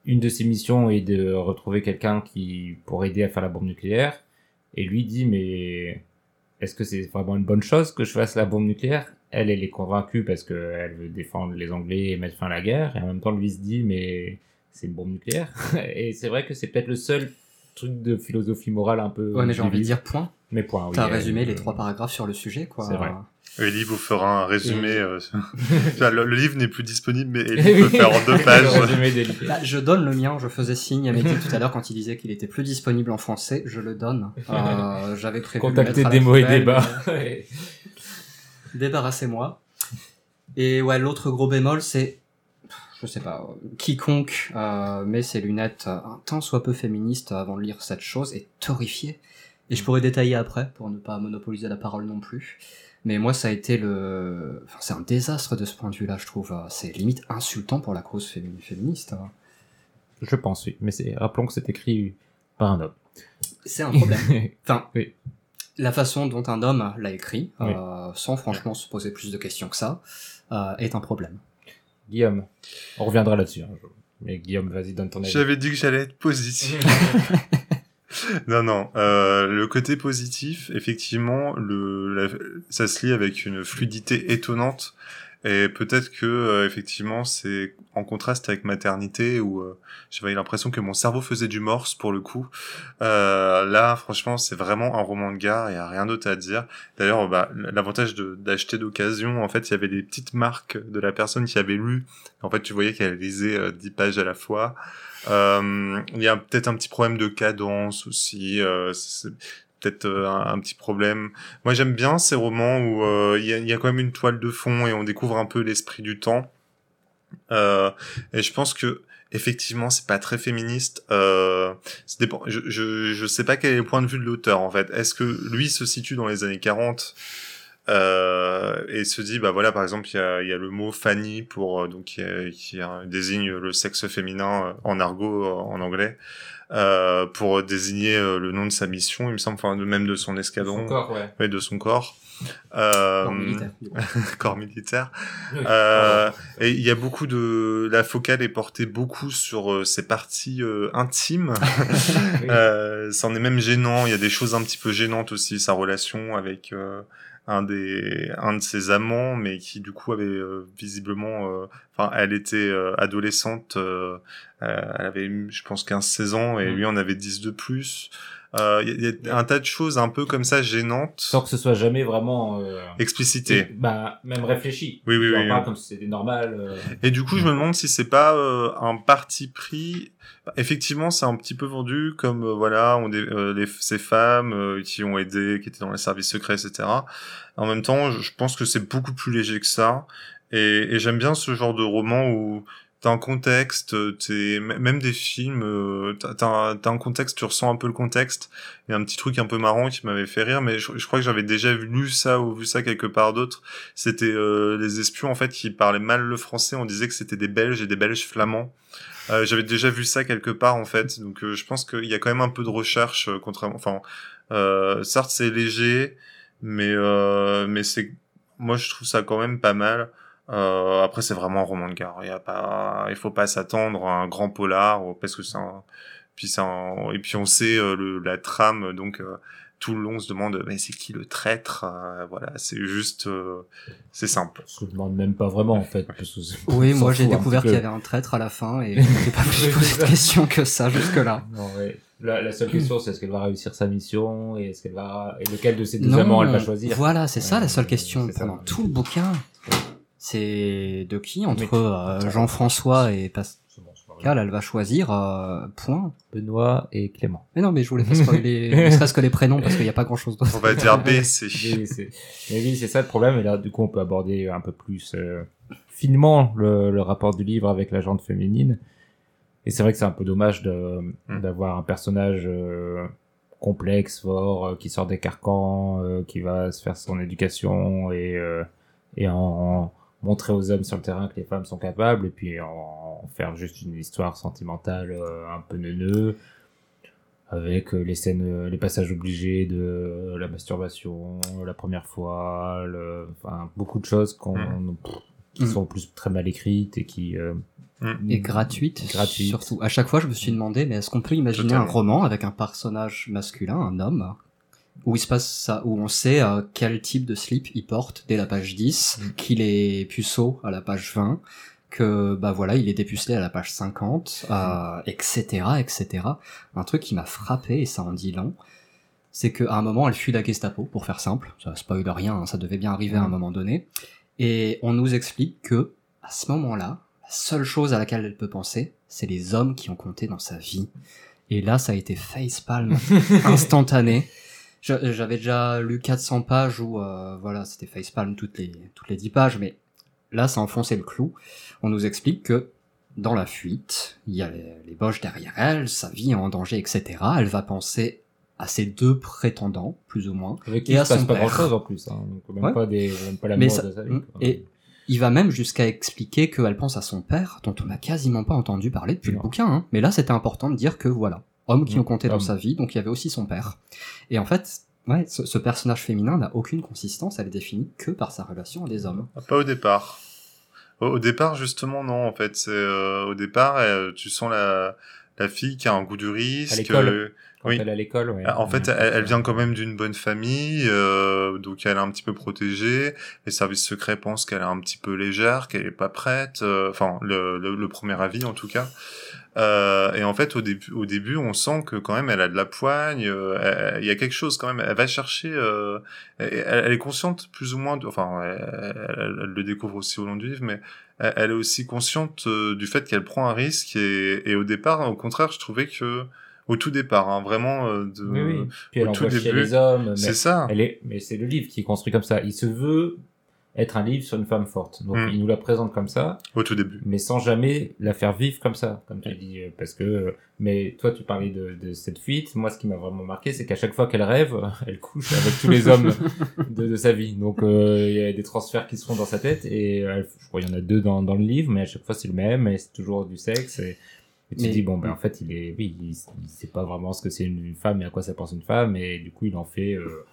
[SPEAKER 1] une de ses missions est de retrouver quelqu'un qui pour aider à faire la bombe nucléaire. Et lui dit, mais est-ce que c'est vraiment une bonne chose que je fasse la bombe nucléaire? Elle, elle est convaincue parce qu'elle veut défendre les Anglais et mettre fin à la guerre. Et en même temps, lui se dit, mais c'est une bombe nucléaire. et c'est vrai que c'est peut-être le seul truc de philosophie morale un peu...
[SPEAKER 3] ouais, mais j'ai envie de dire point.
[SPEAKER 1] Mais point, oui.
[SPEAKER 3] T'as
[SPEAKER 1] euh,
[SPEAKER 3] résumé les
[SPEAKER 1] euh,
[SPEAKER 3] trois paragraphes sur le sujet, quoi.
[SPEAKER 1] C'est vrai.
[SPEAKER 2] Eli vous fera un résumé.
[SPEAKER 3] Et-
[SPEAKER 2] euh, le, le livre n'est plus disponible, mais Eli peut faire en deux pages.
[SPEAKER 1] Des.
[SPEAKER 3] Bah, je donne le mien, je faisais signe à Mehdi tout à l'heure quand il disait qu'il était plus disponible en français, je le donne. Euh, J'avais prévu de le
[SPEAKER 1] Contacter
[SPEAKER 3] mettre à la
[SPEAKER 1] démo et
[SPEAKER 3] poubelle,
[SPEAKER 1] débat.
[SPEAKER 3] mais Débarrassez-moi. Et ouais, l'autre gros bémol, c'est, je sais pas, quiconque euh, met ses lunettes un tant soit peu féministes avant de lire cette chose est horrifié. Et je pourrais détailler après pour ne pas monopoliser la parole non plus. Mais moi, ça a été le, enfin, c'est un désastre de ce point de vue-là, je trouve. C'est limite insultant pour la cause fémi- féministe. hein.
[SPEAKER 1] Je pense, oui. Mais rappelons que c'est écrit par un homme.
[SPEAKER 3] C'est un problème. Enfin,
[SPEAKER 1] Oui.
[SPEAKER 3] La façon dont un homme l'a écrit,
[SPEAKER 1] Oui.
[SPEAKER 3] euh, sans franchement se poser plus de questions que ça, euh, est un problème.
[SPEAKER 1] Guillaume, on reviendra là-dessus. jour. Mais Guillaume, vas-y, donne ton avis.
[SPEAKER 2] J'avais dit que j'allais être positif. non, non. Euh, le côté positif, effectivement, le, la- ça se lie avec une fluidité étonnante. Et peut-être que euh, effectivement c'est en contraste avec maternité où euh, j'avais l'impression que mon cerveau faisait du morse pour le coup. Euh, là franchement c'est vraiment un roman de gare, il y a rien d'autre à dire. D'ailleurs bah, l'avantage d'acheter d'occasion en fait il y avait des petites marques de la personne qui avait lu. En fait tu voyais qu'elle lisait euh, 10 pages à la fois. Euh, Il y a peut-être un petit problème de cadence aussi. Peut-être euh, un, un petit problème. Moi, j'aime bien ces romans où euh, il y, a, y a quand même une toile de fond et on découvre un peu l'esprit du temps. Euh, et je pense que effectivement, c'est pas très féministe. Euh, dépend. Je, je je sais pas quel est le point de vue de l'auteur en fait. Est-ce que lui se situe dans les années 40 euh, et se dit bah voilà par exemple il y a, y a le mot Fanny pour euh, donc qui, qui désigne le sexe féminin euh, en argot euh, en anglais euh, pour désigner le nom de sa mission il me semble enfin de même de son escadron
[SPEAKER 1] Son corps, ouais.
[SPEAKER 2] ouais, de son corps euh,
[SPEAKER 3] Corps militaire, du coup.
[SPEAKER 2] corps militaire
[SPEAKER 1] Oui.
[SPEAKER 2] euh, et il y a beaucoup de la focale est portée beaucoup sur ses parties euh, intimes
[SPEAKER 1] Oui.
[SPEAKER 2] euh, c'en est même gênant. Il y a des choses un petit peu gênantes aussi. Sa relation avec euh, un des un de ses amants, mais qui du coup avait euh, visiblement, euh, enfin, elle était euh, adolescente. euh, euh, elle avait, je pense, 15-16 ans, et
[SPEAKER 1] Mm.
[SPEAKER 2] lui en avait 10 de plus. Euh, Il y, a- il y a un tas de choses un peu comme ça gênantes,
[SPEAKER 1] Sans que ce soit jamais vraiment... Euh,
[SPEAKER 2] explicitées.
[SPEAKER 1] bah, même réfléchi.
[SPEAKER 2] Oui, oui,
[SPEAKER 1] On
[SPEAKER 2] oui.
[SPEAKER 1] parle comme si c'était normal. euh,
[SPEAKER 2] Et du coup, je me demande si c'est pas euh, un parti pris. Effectivement, c'est un petit peu vendu comme euh, voilà, on dé- euh, les, ces femmes euh, qui ont aidé, qui étaient dans les services secrets, etc. En même temps, je, je pense que c'est beaucoup plus léger que ça. Et, et j'aime bien ce genre de roman où t'as un contexte, t'es même des films, euh, t'as un, un contexte, tu ressens un peu le contexte. Il y a un petit truc un peu marrant qui m'avait fait rire, mais je, je crois que j'avais déjà lu ça ou vu ça quelque part d'autre. C'était euh, les espions en fait qui parlaient mal le français. On disait que c'était des Belges et des Belges flamands. Euh, j'avais déjà vu ça quelque part en fait, donc euh, je pense qu'il y a quand même un peu de recherche, euh, contrairement. Enfin, euh, certes c'est léger, mais euh, mais c'est, moi je trouve ça quand même pas mal. Euh, après c'est vraiment un roman de gare. Il y a pas, il faut pas s'attendre à un grand polar parce que c'est un, puis c'est un, et puis on sait euh, le, la trame donc. euh, tout le long on se demande mais c'est qui le traître Euh, Voilà, c'est juste, euh, c'est simple.
[SPEAKER 1] Je me demande même pas vraiment en fait. parce que c'est-
[SPEAKER 3] Oui, moi j'ai découvert qu'il y avait un traître à la fin et je m'étais pas plus posé de questions que ça jusque-là.
[SPEAKER 1] Non, ouais. La, la seule question, c'est est-ce qu'elle va réussir sa mission et est-ce qu'elle va et lequel de ces deux amants elle va choisir?
[SPEAKER 3] Voilà, c'est ça la seule question pendant tout le bouquin. C'est de qui entre euh, Jean-François et Pascal elle va choisir euh, point.
[SPEAKER 1] Benoît et Clément.
[SPEAKER 3] Mais non, mais je voulais pas spoiler, ne serait-ce que les prénoms parce qu'il y a pas grand-chose d'autre.
[SPEAKER 2] On va dire B, c'est.
[SPEAKER 1] Oui, c'est mais oui, c'est ça le problème. Et là, du coup, on peut aborder un peu plus euh, finement le, le rapport du livre avec la gente féminine. Et c'est vrai que c'est un peu dommage de
[SPEAKER 2] Mm.
[SPEAKER 1] d'avoir un personnage euh, complexe, fort, euh, qui sort des carcans, euh, qui va se faire son éducation et euh, et en, en montrer aux hommes sur le terrain que les femmes sont capables, et puis en, en faire juste une histoire sentimentale euh, un peu neuneux avec euh, les scènes, euh, les passages obligés de euh, la masturbation, la première fois, le, enfin beaucoup de choses qu'on, pff, qui
[SPEAKER 3] Mm.
[SPEAKER 1] sont plus très mal écrites et qui euh,
[SPEAKER 3] Et gratuite,
[SPEAKER 1] Gratuite.
[SPEAKER 3] surtout. À chaque fois, je me suis demandé, mais est-ce qu'on peut imaginer
[SPEAKER 2] Totalement.
[SPEAKER 3] un roman avec un personnage masculin, un homme, où il se passe ça, où on sait euh, quel type de slip il porte dès la page 10,
[SPEAKER 1] Mm.
[SPEAKER 3] qu'il est puceau à la page 20, que bah voilà, il est dépucelé à la page 50, euh, etc., etc. Un truc qui m'a frappé et ça en dit long, c'est qu'à un moment, elle fuit la Gestapo, pour faire simple. Ça spoil rien, hein, ça devait bien arriver à un
[SPEAKER 1] Mm.
[SPEAKER 3] moment donné. Et on nous explique que à ce moment-là, la seule chose à laquelle elle peut penser, c'est les hommes qui ont compté dans sa vie. Et là, ça a été facepalm instantané. Je- J'avais déjà lu 400 pages où, euh, voilà, c'était facepalm toutes les, toutes les 10 pages, mais là, ça enfoncé le clou. On nous explique que dans la fuite, il y a les, les boches derrière elle, sa vie est en danger, etc. Elle va penser à ses deux prétendants, plus ou moins.
[SPEAKER 1] avec qui
[SPEAKER 3] Et
[SPEAKER 1] il
[SPEAKER 3] à
[SPEAKER 1] se passe
[SPEAKER 3] son
[SPEAKER 1] pas
[SPEAKER 3] père.
[SPEAKER 1] grand chose en plus, hein, donc même
[SPEAKER 3] Ouais.
[SPEAKER 1] pas des, même pas
[SPEAKER 3] Mais
[SPEAKER 1] l'amour
[SPEAKER 3] ça-
[SPEAKER 1] de sa vie.
[SPEAKER 3] Et il va même jusqu'à expliquer qu'elle pense à son père, dont on n'a quasiment pas entendu parler depuis le bouquin. Hein. Mais là, c'était important de dire que voilà, homme qui
[SPEAKER 1] Mm.
[SPEAKER 3] ont compté dans
[SPEAKER 1] Homme.
[SPEAKER 3] sa vie, donc il y avait aussi son père. Et en fait, ouais, ce, ce personnage féminin n'a aucune consistance, elle est définie que par sa relation à des hommes.
[SPEAKER 2] Ah, Pas au départ. Au, au départ, justement, non. En fait, c'est euh, au départ, euh, tu sens la la fille qui a un goût du risque.
[SPEAKER 1] l'école.
[SPEAKER 2] euh,
[SPEAKER 1] Quand
[SPEAKER 2] oui.
[SPEAKER 1] elle est à l'école, ouais.
[SPEAKER 2] En fait, elle, elle vient quand même d'une bonne famille, euh, donc elle est un petit peu protégée. Les services secrets pensent qu'elle est un petit peu légère, qu'elle est pas prête. euh, Enfin, le, le, le premier avis en tout cas. Euh, et en fait, au début, au début, on sent que quand même, elle a de la poigne. euh, Il y a quelque chose quand même. Elle va chercher. euh, elle, elle est consciente plus ou moins. De, enfin, elle, elle- elle le découvre aussi au long du livre, mais elle, est aussi consciente euh, du fait qu'elle prend un risque. Et, et au départ, au contraire, je trouvais que au tout départ, hein, vraiment, euh, de,
[SPEAKER 1] Oui, oui. Puis elle
[SPEAKER 2] au tout début,
[SPEAKER 1] les hommes.
[SPEAKER 2] c'est ça.
[SPEAKER 1] Elle est, mais c'est le livre qui est construit comme ça. Il se veut être un livre sur une femme forte. Donc
[SPEAKER 2] Mm.
[SPEAKER 1] il nous la présente comme ça,
[SPEAKER 2] Au tout début.
[SPEAKER 1] mais sans jamais la faire vivre comme ça, comme tu dis. euh, Parce que, euh, mais toi tu parlais de, de cette fuite. Moi, ce qui m'a vraiment marqué, c'est qu'à chaque fois qu'elle rêve, elle couche avec tous les hommes de, de sa vie. Donc euh, il y a des transferts qui se font dans sa tête et euh, elle- je crois qu'il y en a deux dans, dans le livre, mais à chaque fois c'est le même et c'est toujours du sexe. Et, et tu
[SPEAKER 3] Mais-
[SPEAKER 1] te dis bon ben en fait il est, oui, il, il sait pas vraiment ce que c'est une, une femme et à quoi ça pense une femme et du coup il en fait. euh,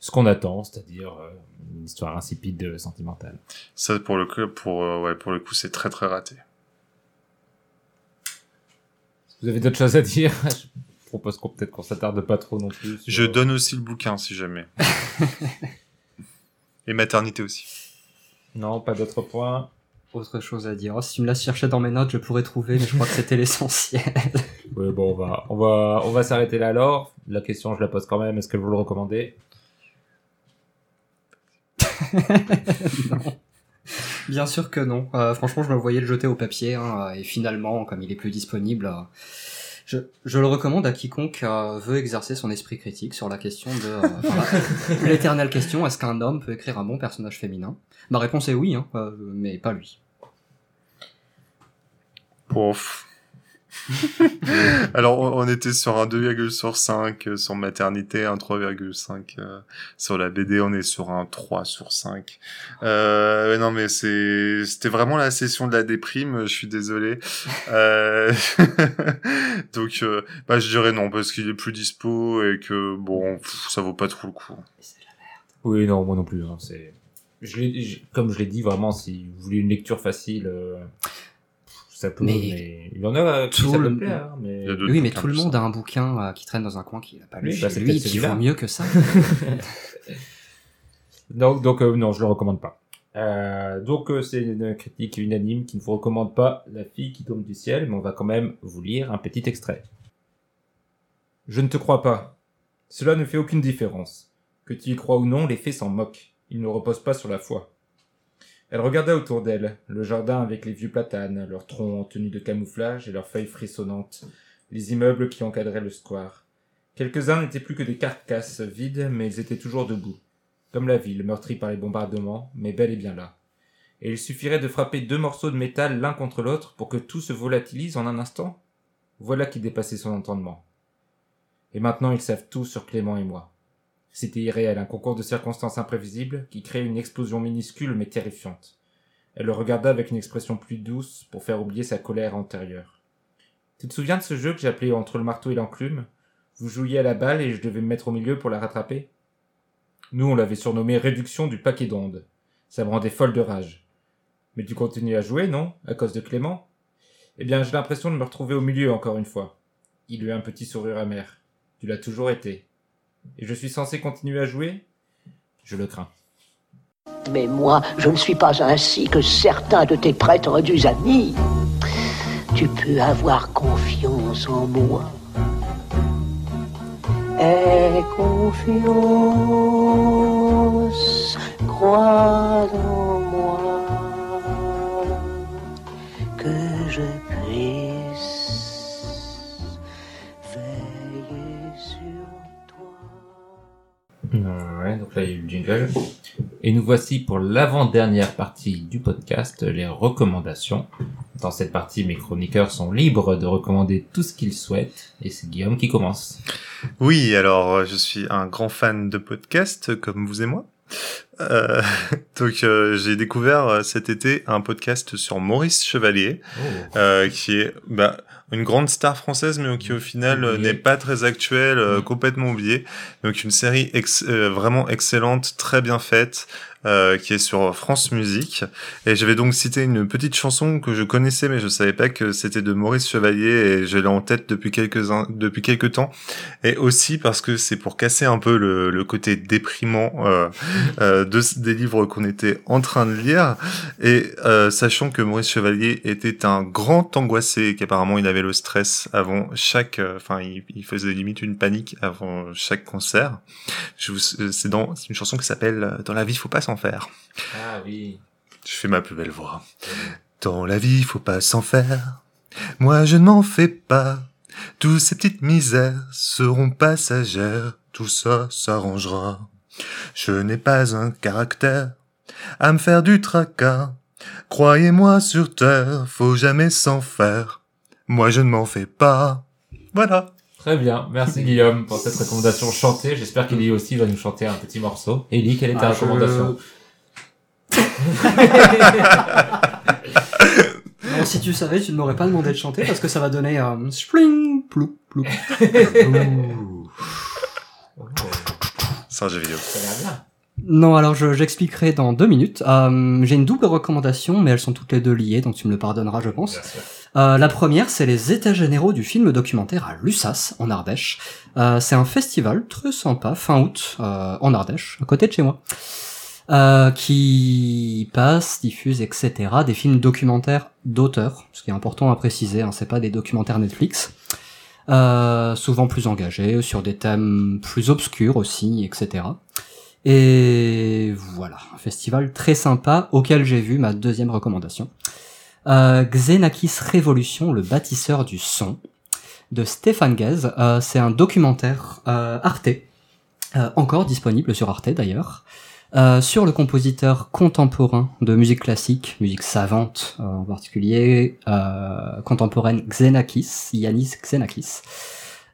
[SPEAKER 1] ce qu'on attend, c'est-à-dire euh, une histoire insipide sentimentale.
[SPEAKER 2] Ça, pour le coup, pour, euh, ouais, pour le coup, c'est très très raté.
[SPEAKER 1] Vous avez d'autres choses à dire? Je propose qu'on peut-être qu'on s'attarde pas trop non plus. sur-
[SPEAKER 2] Je donne aussi le bouquin, si jamais. Et maternité aussi.
[SPEAKER 1] Non, pas d'autres points.
[SPEAKER 3] Autre chose à dire. Oh, si tu me laisses chercher dans mes notes, je pourrais trouver, mais je crois que c'était l'essentiel.
[SPEAKER 1] Ouais, bon, on va, on va, on va s'arrêter là alors. La question, je la pose quand même. Est-ce que vous le recommandez?
[SPEAKER 3] non. Bien sûr que non. Euh, franchement, je me voyais le jeter au papier, hein, et finalement, comme il est plus disponible, euh, je, je le recommande à quiconque euh, veut exercer son esprit critique sur la question de... euh, enfin, L'éternelle question, est-ce qu'un homme peut écrire un bon personnage féminin? Ma réponse est oui, hein, euh, mais pas lui.
[SPEAKER 2] Ouf. Alors, on, était sur un 2, sur 5 euh, sur maternité, un 3,5 euh, sur la BD, on est sur un 3 sur 5. Euh, non, mais c'est, c'était vraiment la session de la déprime, je suis désolé. Euh, donc, euh, bah, je dirais non, parce qu'il est plus dispo et que, bon, pff, ça vaut pas trop le coup.
[SPEAKER 1] Oui, non, moi non plus. hein, c'est, je l'ai- je- comme je l'ai dit, vraiment, si vous voulez une lecture facile, euh, ça peut,
[SPEAKER 3] Mais-
[SPEAKER 1] mais, il y en a qui
[SPEAKER 3] Tout
[SPEAKER 1] ça
[SPEAKER 3] le-
[SPEAKER 1] peut plaire, mais
[SPEAKER 2] Il y a d'autres
[SPEAKER 3] Oui, mais tout le monde
[SPEAKER 2] ça.
[SPEAKER 3] a un bouquin euh, qui traîne dans un coin qu'il n'a pas lu
[SPEAKER 1] Oui, bah, c'est
[SPEAKER 3] lui, qui vaut mieux que ça.
[SPEAKER 1] donc, donc euh, non, je le recommande pas. Euh, donc euh, c'est une critique unanime qui ne vous recommande pas La fille qui tombe du ciel, mais on va quand même vous lire un petit extrait. Je ne te crois pas. Cela ne fait aucune différence. Que tu y crois ou non, les faits s'en moquent. Ils ne reposent pas sur la foi. Elle regarda autour d'elle, le jardin avec les vieux platanes, leurs troncs en tenue de camouflage et leurs feuilles frissonnantes, les immeubles qui encadraient le square. Quelques-uns n'étaient plus que des carcasses vides, mais ils étaient toujours debout. Comme la ville, meurtrie par les bombardements, mais bel et bien là. Et il suffirait de frapper deux morceaux de métal l'un contre l'autre pour que tout se volatilise en un instant? Voilà qui dépassait son entendement. Et maintenant ils savent tout sur Clément et moi. C'était irréel, un concours de circonstances imprévisibles qui créait une explosion minuscule mais terrifiante. Elle le regarda avec une expression plus douce pour faire oublier sa colère antérieure. Tu te souviens de ce jeu que j'appelais entre le marteau et l'enclume? Vous jouiez à la balle et je devais me mettre au milieu pour la rattraper? Nous on l'avait surnommé réduction du paquet d'ondes. Ça me rendait folle de rage. Mais tu continues à jouer, non? À cause de Clément? Eh bien j'ai l'impression de me retrouver au milieu encore une fois. Il eut un petit sourire amer. Tu l'as toujours été. Et je suis censé continuer à jouer? Je le crains.
[SPEAKER 6] Mais moi, je ne suis pas ainsi que certains de tes prétendus amis. Tu peux avoir confiance en moi. Aie confiance, crois en moi,
[SPEAKER 1] donc là il y a eu le jingle. Et nous voici pour l'avant-dernière partie du podcast, les recommandations. Dans cette partie, mes chroniqueurs sont libres de recommander tout ce qu'ils souhaitent, et c'est Guillaume qui commence.
[SPEAKER 2] Oui, alors euh, je suis un grand fan de podcast comme vous et moi. Euh, donc euh, j'ai découvert euh, cet été un podcast sur Maurice Chevalier, euh, qui est bah, une grande star française, mais qui au final euh,
[SPEAKER 1] Oublié.
[SPEAKER 2] n'est pas très actuelle, euh,
[SPEAKER 1] Mm.
[SPEAKER 2] complètement oubliée. Donc une série ex- euh, vraiment excellente, très bien faite, euh, qui est sur France Musique. Et je vais donc citer une petite chanson que je connaissais, mais je savais pas que c'était de Maurice Chevalier, et je l'ai en tête depuis quelques un- depuis quelques temps. Et aussi parce que c'est pour casser un peu le, le côté déprimant euh, euh, de, des livres qu'on était en train de lire. Et euh, sachant que Maurice Chevalier était un grand angoissé, et qu'apparemment il avait le stress avant chaque, enfin il, il faisait limite une panique avant chaque concert. Je vous- c'est dans c'est une chanson qui s'appelle Dans la vie faut pas s'en faire.
[SPEAKER 1] Ah oui.
[SPEAKER 2] Je fais ma plus belle voix. Dans la vie, faut pas s'en faire. Moi, je ne m'en fais pas. Toutes ces petites misères seront passagères. Tout ça s'arrangera. Je n'ai pas un caractère à me faire du tracas. Croyez-moi sur terre, faut jamais s'en faire. Moi, je ne m'en fais pas. Voilà.
[SPEAKER 1] Très bien, merci Guillaume pour cette recommandation chantée. J'espère qu'Eli aussi va nous chanter un petit morceau. Eli, quelle est ta
[SPEAKER 3] Ah, je-
[SPEAKER 1] recommandation
[SPEAKER 3] si tu savais, tu ne m'aurais pas demandé de chanter parce que ça va donner un spring ploup ploup.
[SPEAKER 2] C'est un jeu vidéo.
[SPEAKER 1] Ça a l'air bien.
[SPEAKER 3] Non, alors je- j'expliquerai dans deux minutes. Euh, J'ai une double recommandation, mais elles sont toutes les deux liées, donc tu me le pardonneras, je pense. Euh, la première, c'est les états généraux du film documentaire à Lussas, en Ardèche. Euh, c'est un festival très sympa, fin août, euh, en Ardèche, à côté de chez moi, euh, qui passe, diffuse, etc. des films documentaires d'auteurs, ce qui est important à préciser, hein, c'est pas des documentaires Netflix. Euh, souvent plus engagés, sur des thèmes plus obscurs aussi, etc. Et voilà, un festival très sympa auquel j'ai vu ma deuxième recommandation. Euh, Xenakis Révolution, le bâtisseur du son, de Stéphane Guez. Euh, c'est un documentaire euh, Arte, encore disponible sur Arte d'ailleurs, sur le compositeur contemporain de musique classique, musique savante en particulier, contemporaine Xenakis, Yanis Xenakis,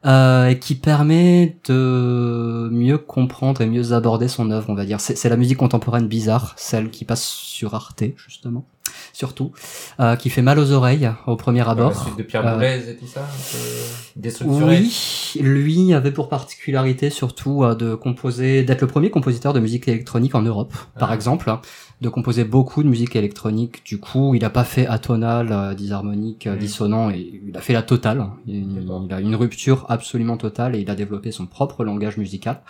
[SPEAKER 3] euh, et qui permet de mieux comprendre et mieux aborder son œuvre, on va dire. C'est la musique contemporaine bizarre, celle qui passe sur Arte, justement surtout, euh, qui fait mal aux oreilles au premier
[SPEAKER 1] La
[SPEAKER 3] abord.
[SPEAKER 1] suite de Pierre
[SPEAKER 3] Euh,
[SPEAKER 1] Boulez et tout ça, un peu déstructuré.
[SPEAKER 3] Oui, lui avait pour particularité surtout euh, de composer, d'être le premier compositeur de musique électronique en Europe, par
[SPEAKER 1] Ah.
[SPEAKER 3] exemple, de composer beaucoup de musique électronique. Du coup, il a pas fait atonal, euh, disharmonique, euh,
[SPEAKER 1] Mm.
[SPEAKER 3] dissonant, et il a fait la totale. Il, a une rupture absolument totale et il a développé son propre langage musical,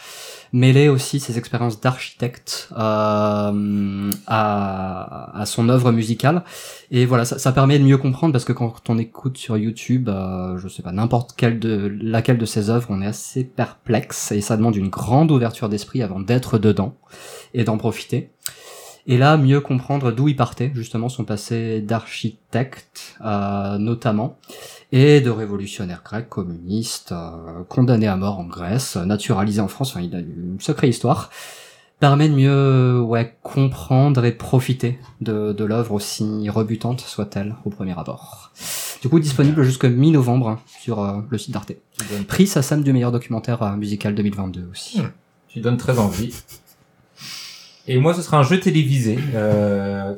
[SPEAKER 3] mêlé aussi ses expériences d'architecte euh, à, à son œuvre musicale. Et voilà, ça, ça permet de mieux comprendre parce que quand on écoute sur YouTube, euh, je sais pas, n'importe quelle de laquelle de ses œuvres, on est assez perplexe et ça demande une grande ouverture d'esprit avant d'être dedans et d'en profiter. Et là, mieux comprendre d'où il partait, justement, son passé d'architecte, euh, notamment, et de révolutionnaire grec, communiste, euh, condamné à mort en Grèce, naturalisé en France, enfin, il a une sacrée histoire, permet de mieux ouais, comprendre et profiter de, de l'œuvre aussi rebutante soit-elle au premier abord. Du coup, disponible jusqu'à mi-novembre hein, sur euh, le site d'Arte. Prix SACEM du meilleur documentaire euh, musical 2022 aussi.
[SPEAKER 2] Hmm.
[SPEAKER 1] tu donnes très envie. Et moi, ce sera un jeu télévisé, euh,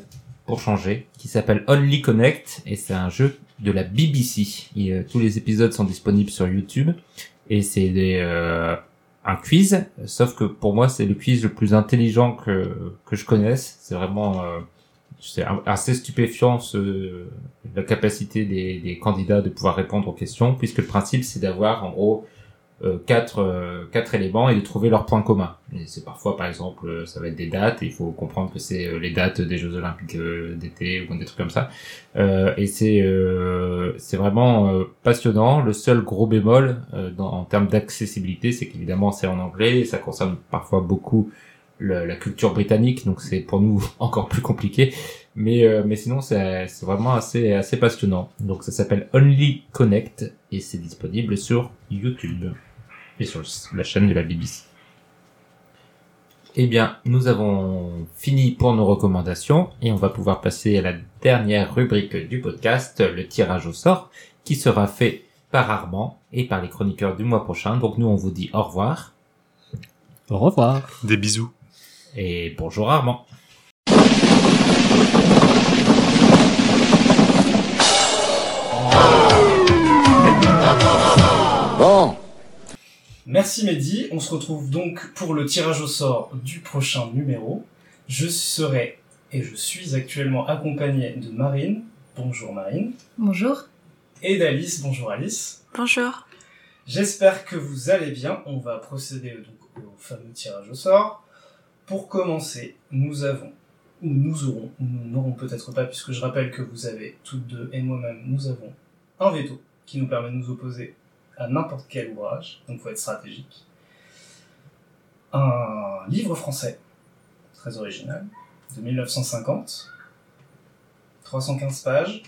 [SPEAKER 1] pour changer, qui s'appelle Only Connect, et c'est un jeu de la BBC. Et, euh, tous les épisodes sont disponibles sur YouTube, et c'est euh, un quiz, sauf que pour moi, c'est le quiz le plus intelligent que, que je connaisse. C'est vraiment, euh, assez stupéfiant ce, la capacité des, des candidats de pouvoir répondre aux questions, puisque le principe, c'est d'avoir, en gros, quatre, euh, quatre éléments et de trouver leurs points communs. C'est parfois, par exemple, euh, ça va être des dates, il faut comprendre que c'est euh, les dates des Jeux Olympiques euh, d'été ou des trucs comme ça. Euh, et c'est euh, c'est vraiment euh, passionnant. Le seul gros bémol euh, dans, en termes d'accessibilité, c'est qu'évidemment c'est en anglais et ça concerne parfois beaucoup le- la culture britannique, donc c'est pour nous encore plus compliqué. Mais euh, mais sinon c'est c'est vraiment assez assez passionnant. Donc ça s'appelle Only Connect et c'est disponible sur YouTube et sur la chaîne de la BBC. Eh bien, nous avons fini pour nos recommandations et on va pouvoir passer à la dernière rubrique du podcast, le tirage au sort, qui sera fait par Armand et par les chroniqueurs du mois prochain. Donc nous, on vous dit au revoir
[SPEAKER 3] Au revoir.
[SPEAKER 2] Des bisous.
[SPEAKER 1] et bonjour Armand.
[SPEAKER 7] Merci Mehdi, on se retrouve donc pour le tirage au sort du prochain numéro. Je serai et je suis actuellement accompagné de Marine, bonjour Marine,
[SPEAKER 8] Bonjour.
[SPEAKER 7] et d'Alice, bonjour Alice.
[SPEAKER 8] Bonjour.
[SPEAKER 7] J'espère que vous allez bien, on va procéder donc au fameux tirage au sort. Pour commencer, nous avons, ou nous aurons, ou nous n'aurons peut-être pas, puisque je rappelle que vous avez toutes deux et moi-même, nous avons un veto qui nous permet de nous opposer n'importe quel ouvrage, donc faut être stratégique. Un livre français, très original, de 1950, 315 pages,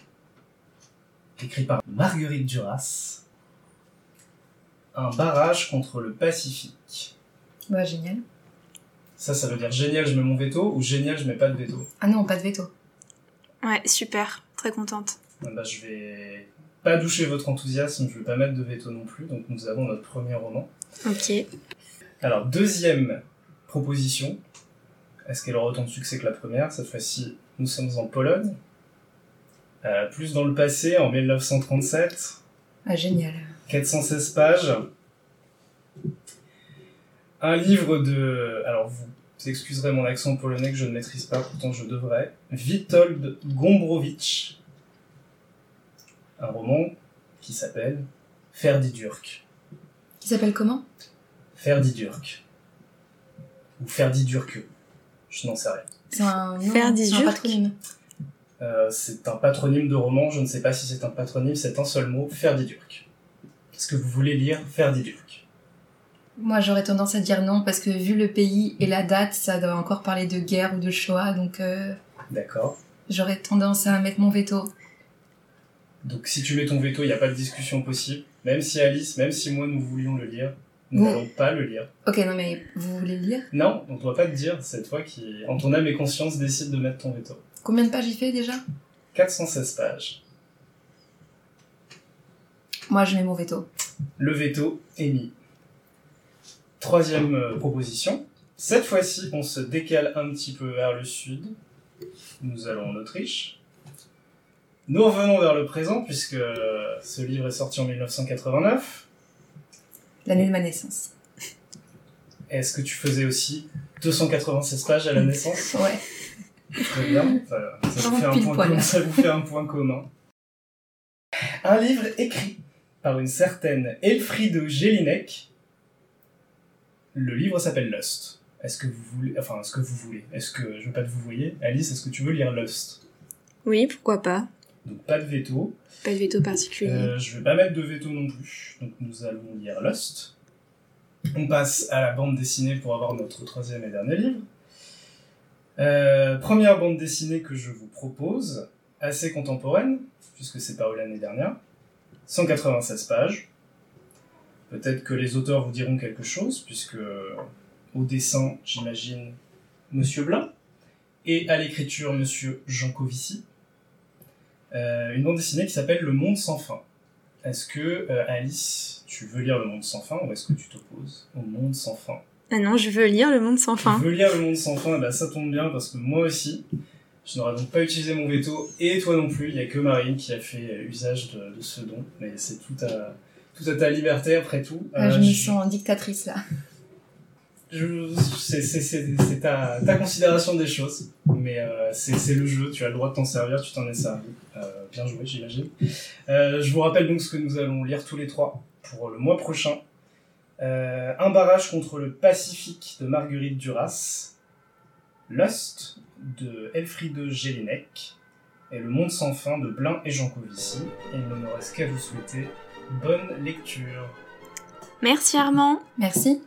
[SPEAKER 7] écrit par Marguerite Duras. Un barrage contre le Pacifique.
[SPEAKER 8] Bah, génial.
[SPEAKER 7] Ça, ça veut dire génial, je mets mon veto, ou génial, je mets pas de veto?
[SPEAKER 8] Ah non, pas de veto.
[SPEAKER 9] Ouais, super. Très contente.
[SPEAKER 7] Ah bah, je vais pas doucher votre enthousiasme, je vais pas mettre de veto non plus, donc nous avons notre premier roman.
[SPEAKER 9] Ok.
[SPEAKER 7] Alors, deuxième proposition. Est-ce qu'elle aura autant de succès que la première? Cette fois-ci, nous sommes en Pologne. Euh, plus dans le passé, en 1937.
[SPEAKER 8] Ah, génial.
[SPEAKER 7] 416 pages. Un livre de... Alors, vous excuserez mon accent polonais que je ne maîtrise pas, pourtant je devrais. Witold Gombrowicz. Un roman qui s'appelle Ferdidurk.
[SPEAKER 8] Qui s'appelle comment?
[SPEAKER 7] Ferdidurk. Ou Ferdidurke. Je n'en sais rien.
[SPEAKER 8] C'est un nom,
[SPEAKER 9] Ferdidurk
[SPEAKER 8] c'est un patronyme.
[SPEAKER 7] Euh, c'est un patronyme de roman, je ne sais pas si c'est un patronyme, c'est un seul mot, Ferdidurk. Est-ce que vous voulez lire Ferdidurk
[SPEAKER 8] Moi, j'aurais tendance à dire non, parce que vu le pays et la date, ça doit encore parler de guerre ou de Shoah, donc euh,
[SPEAKER 7] D'accord.
[SPEAKER 8] j'aurais tendance à mettre mon veto.
[SPEAKER 7] Donc si tu mets ton veto, il n'y a pas de discussion possible. Même si Alice, même si moi nous voulions le lire, nous n'allons pas le lire.
[SPEAKER 8] Ok, non mais vous voulez le lire?
[SPEAKER 7] Non, on ne doit pas te dire, c'est toi qui, en ton âme et conscience, décide de mettre ton veto.
[SPEAKER 8] Combien de pages il fait déjà?
[SPEAKER 7] 416 pages.
[SPEAKER 8] Moi, je mets mon veto.
[SPEAKER 7] Le veto est mis. Troisième euh, proposition. Cette fois-ci, on se décale un petit peu vers le sud. Nous allons en Autriche. Nous revenons vers le présent puisque ce livre est sorti en 1989.
[SPEAKER 8] L'année de ma naissance.
[SPEAKER 7] Est-ce que tu faisais aussi 296 pages à la naissance
[SPEAKER 8] Ouais.
[SPEAKER 7] Très bien. Ça, ça vous fait un point commun, ça vous fait un point commun. Un livre écrit par une certaine Elfriede Jelinek. Le livre s'appelle Lust. Est-ce que vous voulez, enfin, est-ce que vous voulez, est-ce que, je veux pas te vous voyez, Alice, est-ce que tu veux lire Lust
[SPEAKER 9] Oui, pourquoi pas.
[SPEAKER 7] Donc pas de veto.
[SPEAKER 9] Pas de veto particulier.
[SPEAKER 7] Euh, je vais pas mettre de veto non plus. Donc nous allons lire Lost. On passe à la bande dessinée pour avoir notre troisième et dernier livre. Euh, première bande dessinée que je vous propose, assez contemporaine, puisque c'est paru l'année dernière. 196 pages. Peut-être que les auteurs vous diront quelque chose, puisque au dessin, j'imagine, Monsieur Blanc, et à l'écriture, Monsieur Jean Covici. Euh, une bande dessinée qui s'appelle Le Monde sans fin. Est-ce que, euh, Alice, tu veux lire Le Monde sans fin ou est-ce que tu t'opposes au Monde sans fin?
[SPEAKER 9] Ah non, je veux lire Le Monde sans fin.
[SPEAKER 7] Tu veux lire Le Monde sans fin Eh ben, Ça tombe bien parce que moi aussi, je n'aurais donc pas utilisé mon veto et toi non plus. Il n'y a que Marine qui a fait euh, usage de, de ce don. Mais c'est tout à, tout à ta liberté après tout.
[SPEAKER 8] Ah,
[SPEAKER 7] Euh,
[SPEAKER 8] je me
[SPEAKER 7] je-
[SPEAKER 8] sens dictatrice là.
[SPEAKER 7] Je- c'est c'est- c'est- c'est ta, ta considération des choses, mais euh, c'est c'est le jeu, tu as le droit de t'en servir, tu t'en es servi. Euh, bien joué, j'imagine. Euh, je vous rappelle donc ce que nous allons lire tous les trois pour le mois prochain. Euh, un barrage contre le Pacifique de Marguerite Duras, Lust de Elfriede Jelinek et Le Monde sans fin de Blin et Jean Covici. Et il ne me reste qu'à vous souhaiter bonne lecture.
[SPEAKER 9] Merci Armand.
[SPEAKER 8] Merci.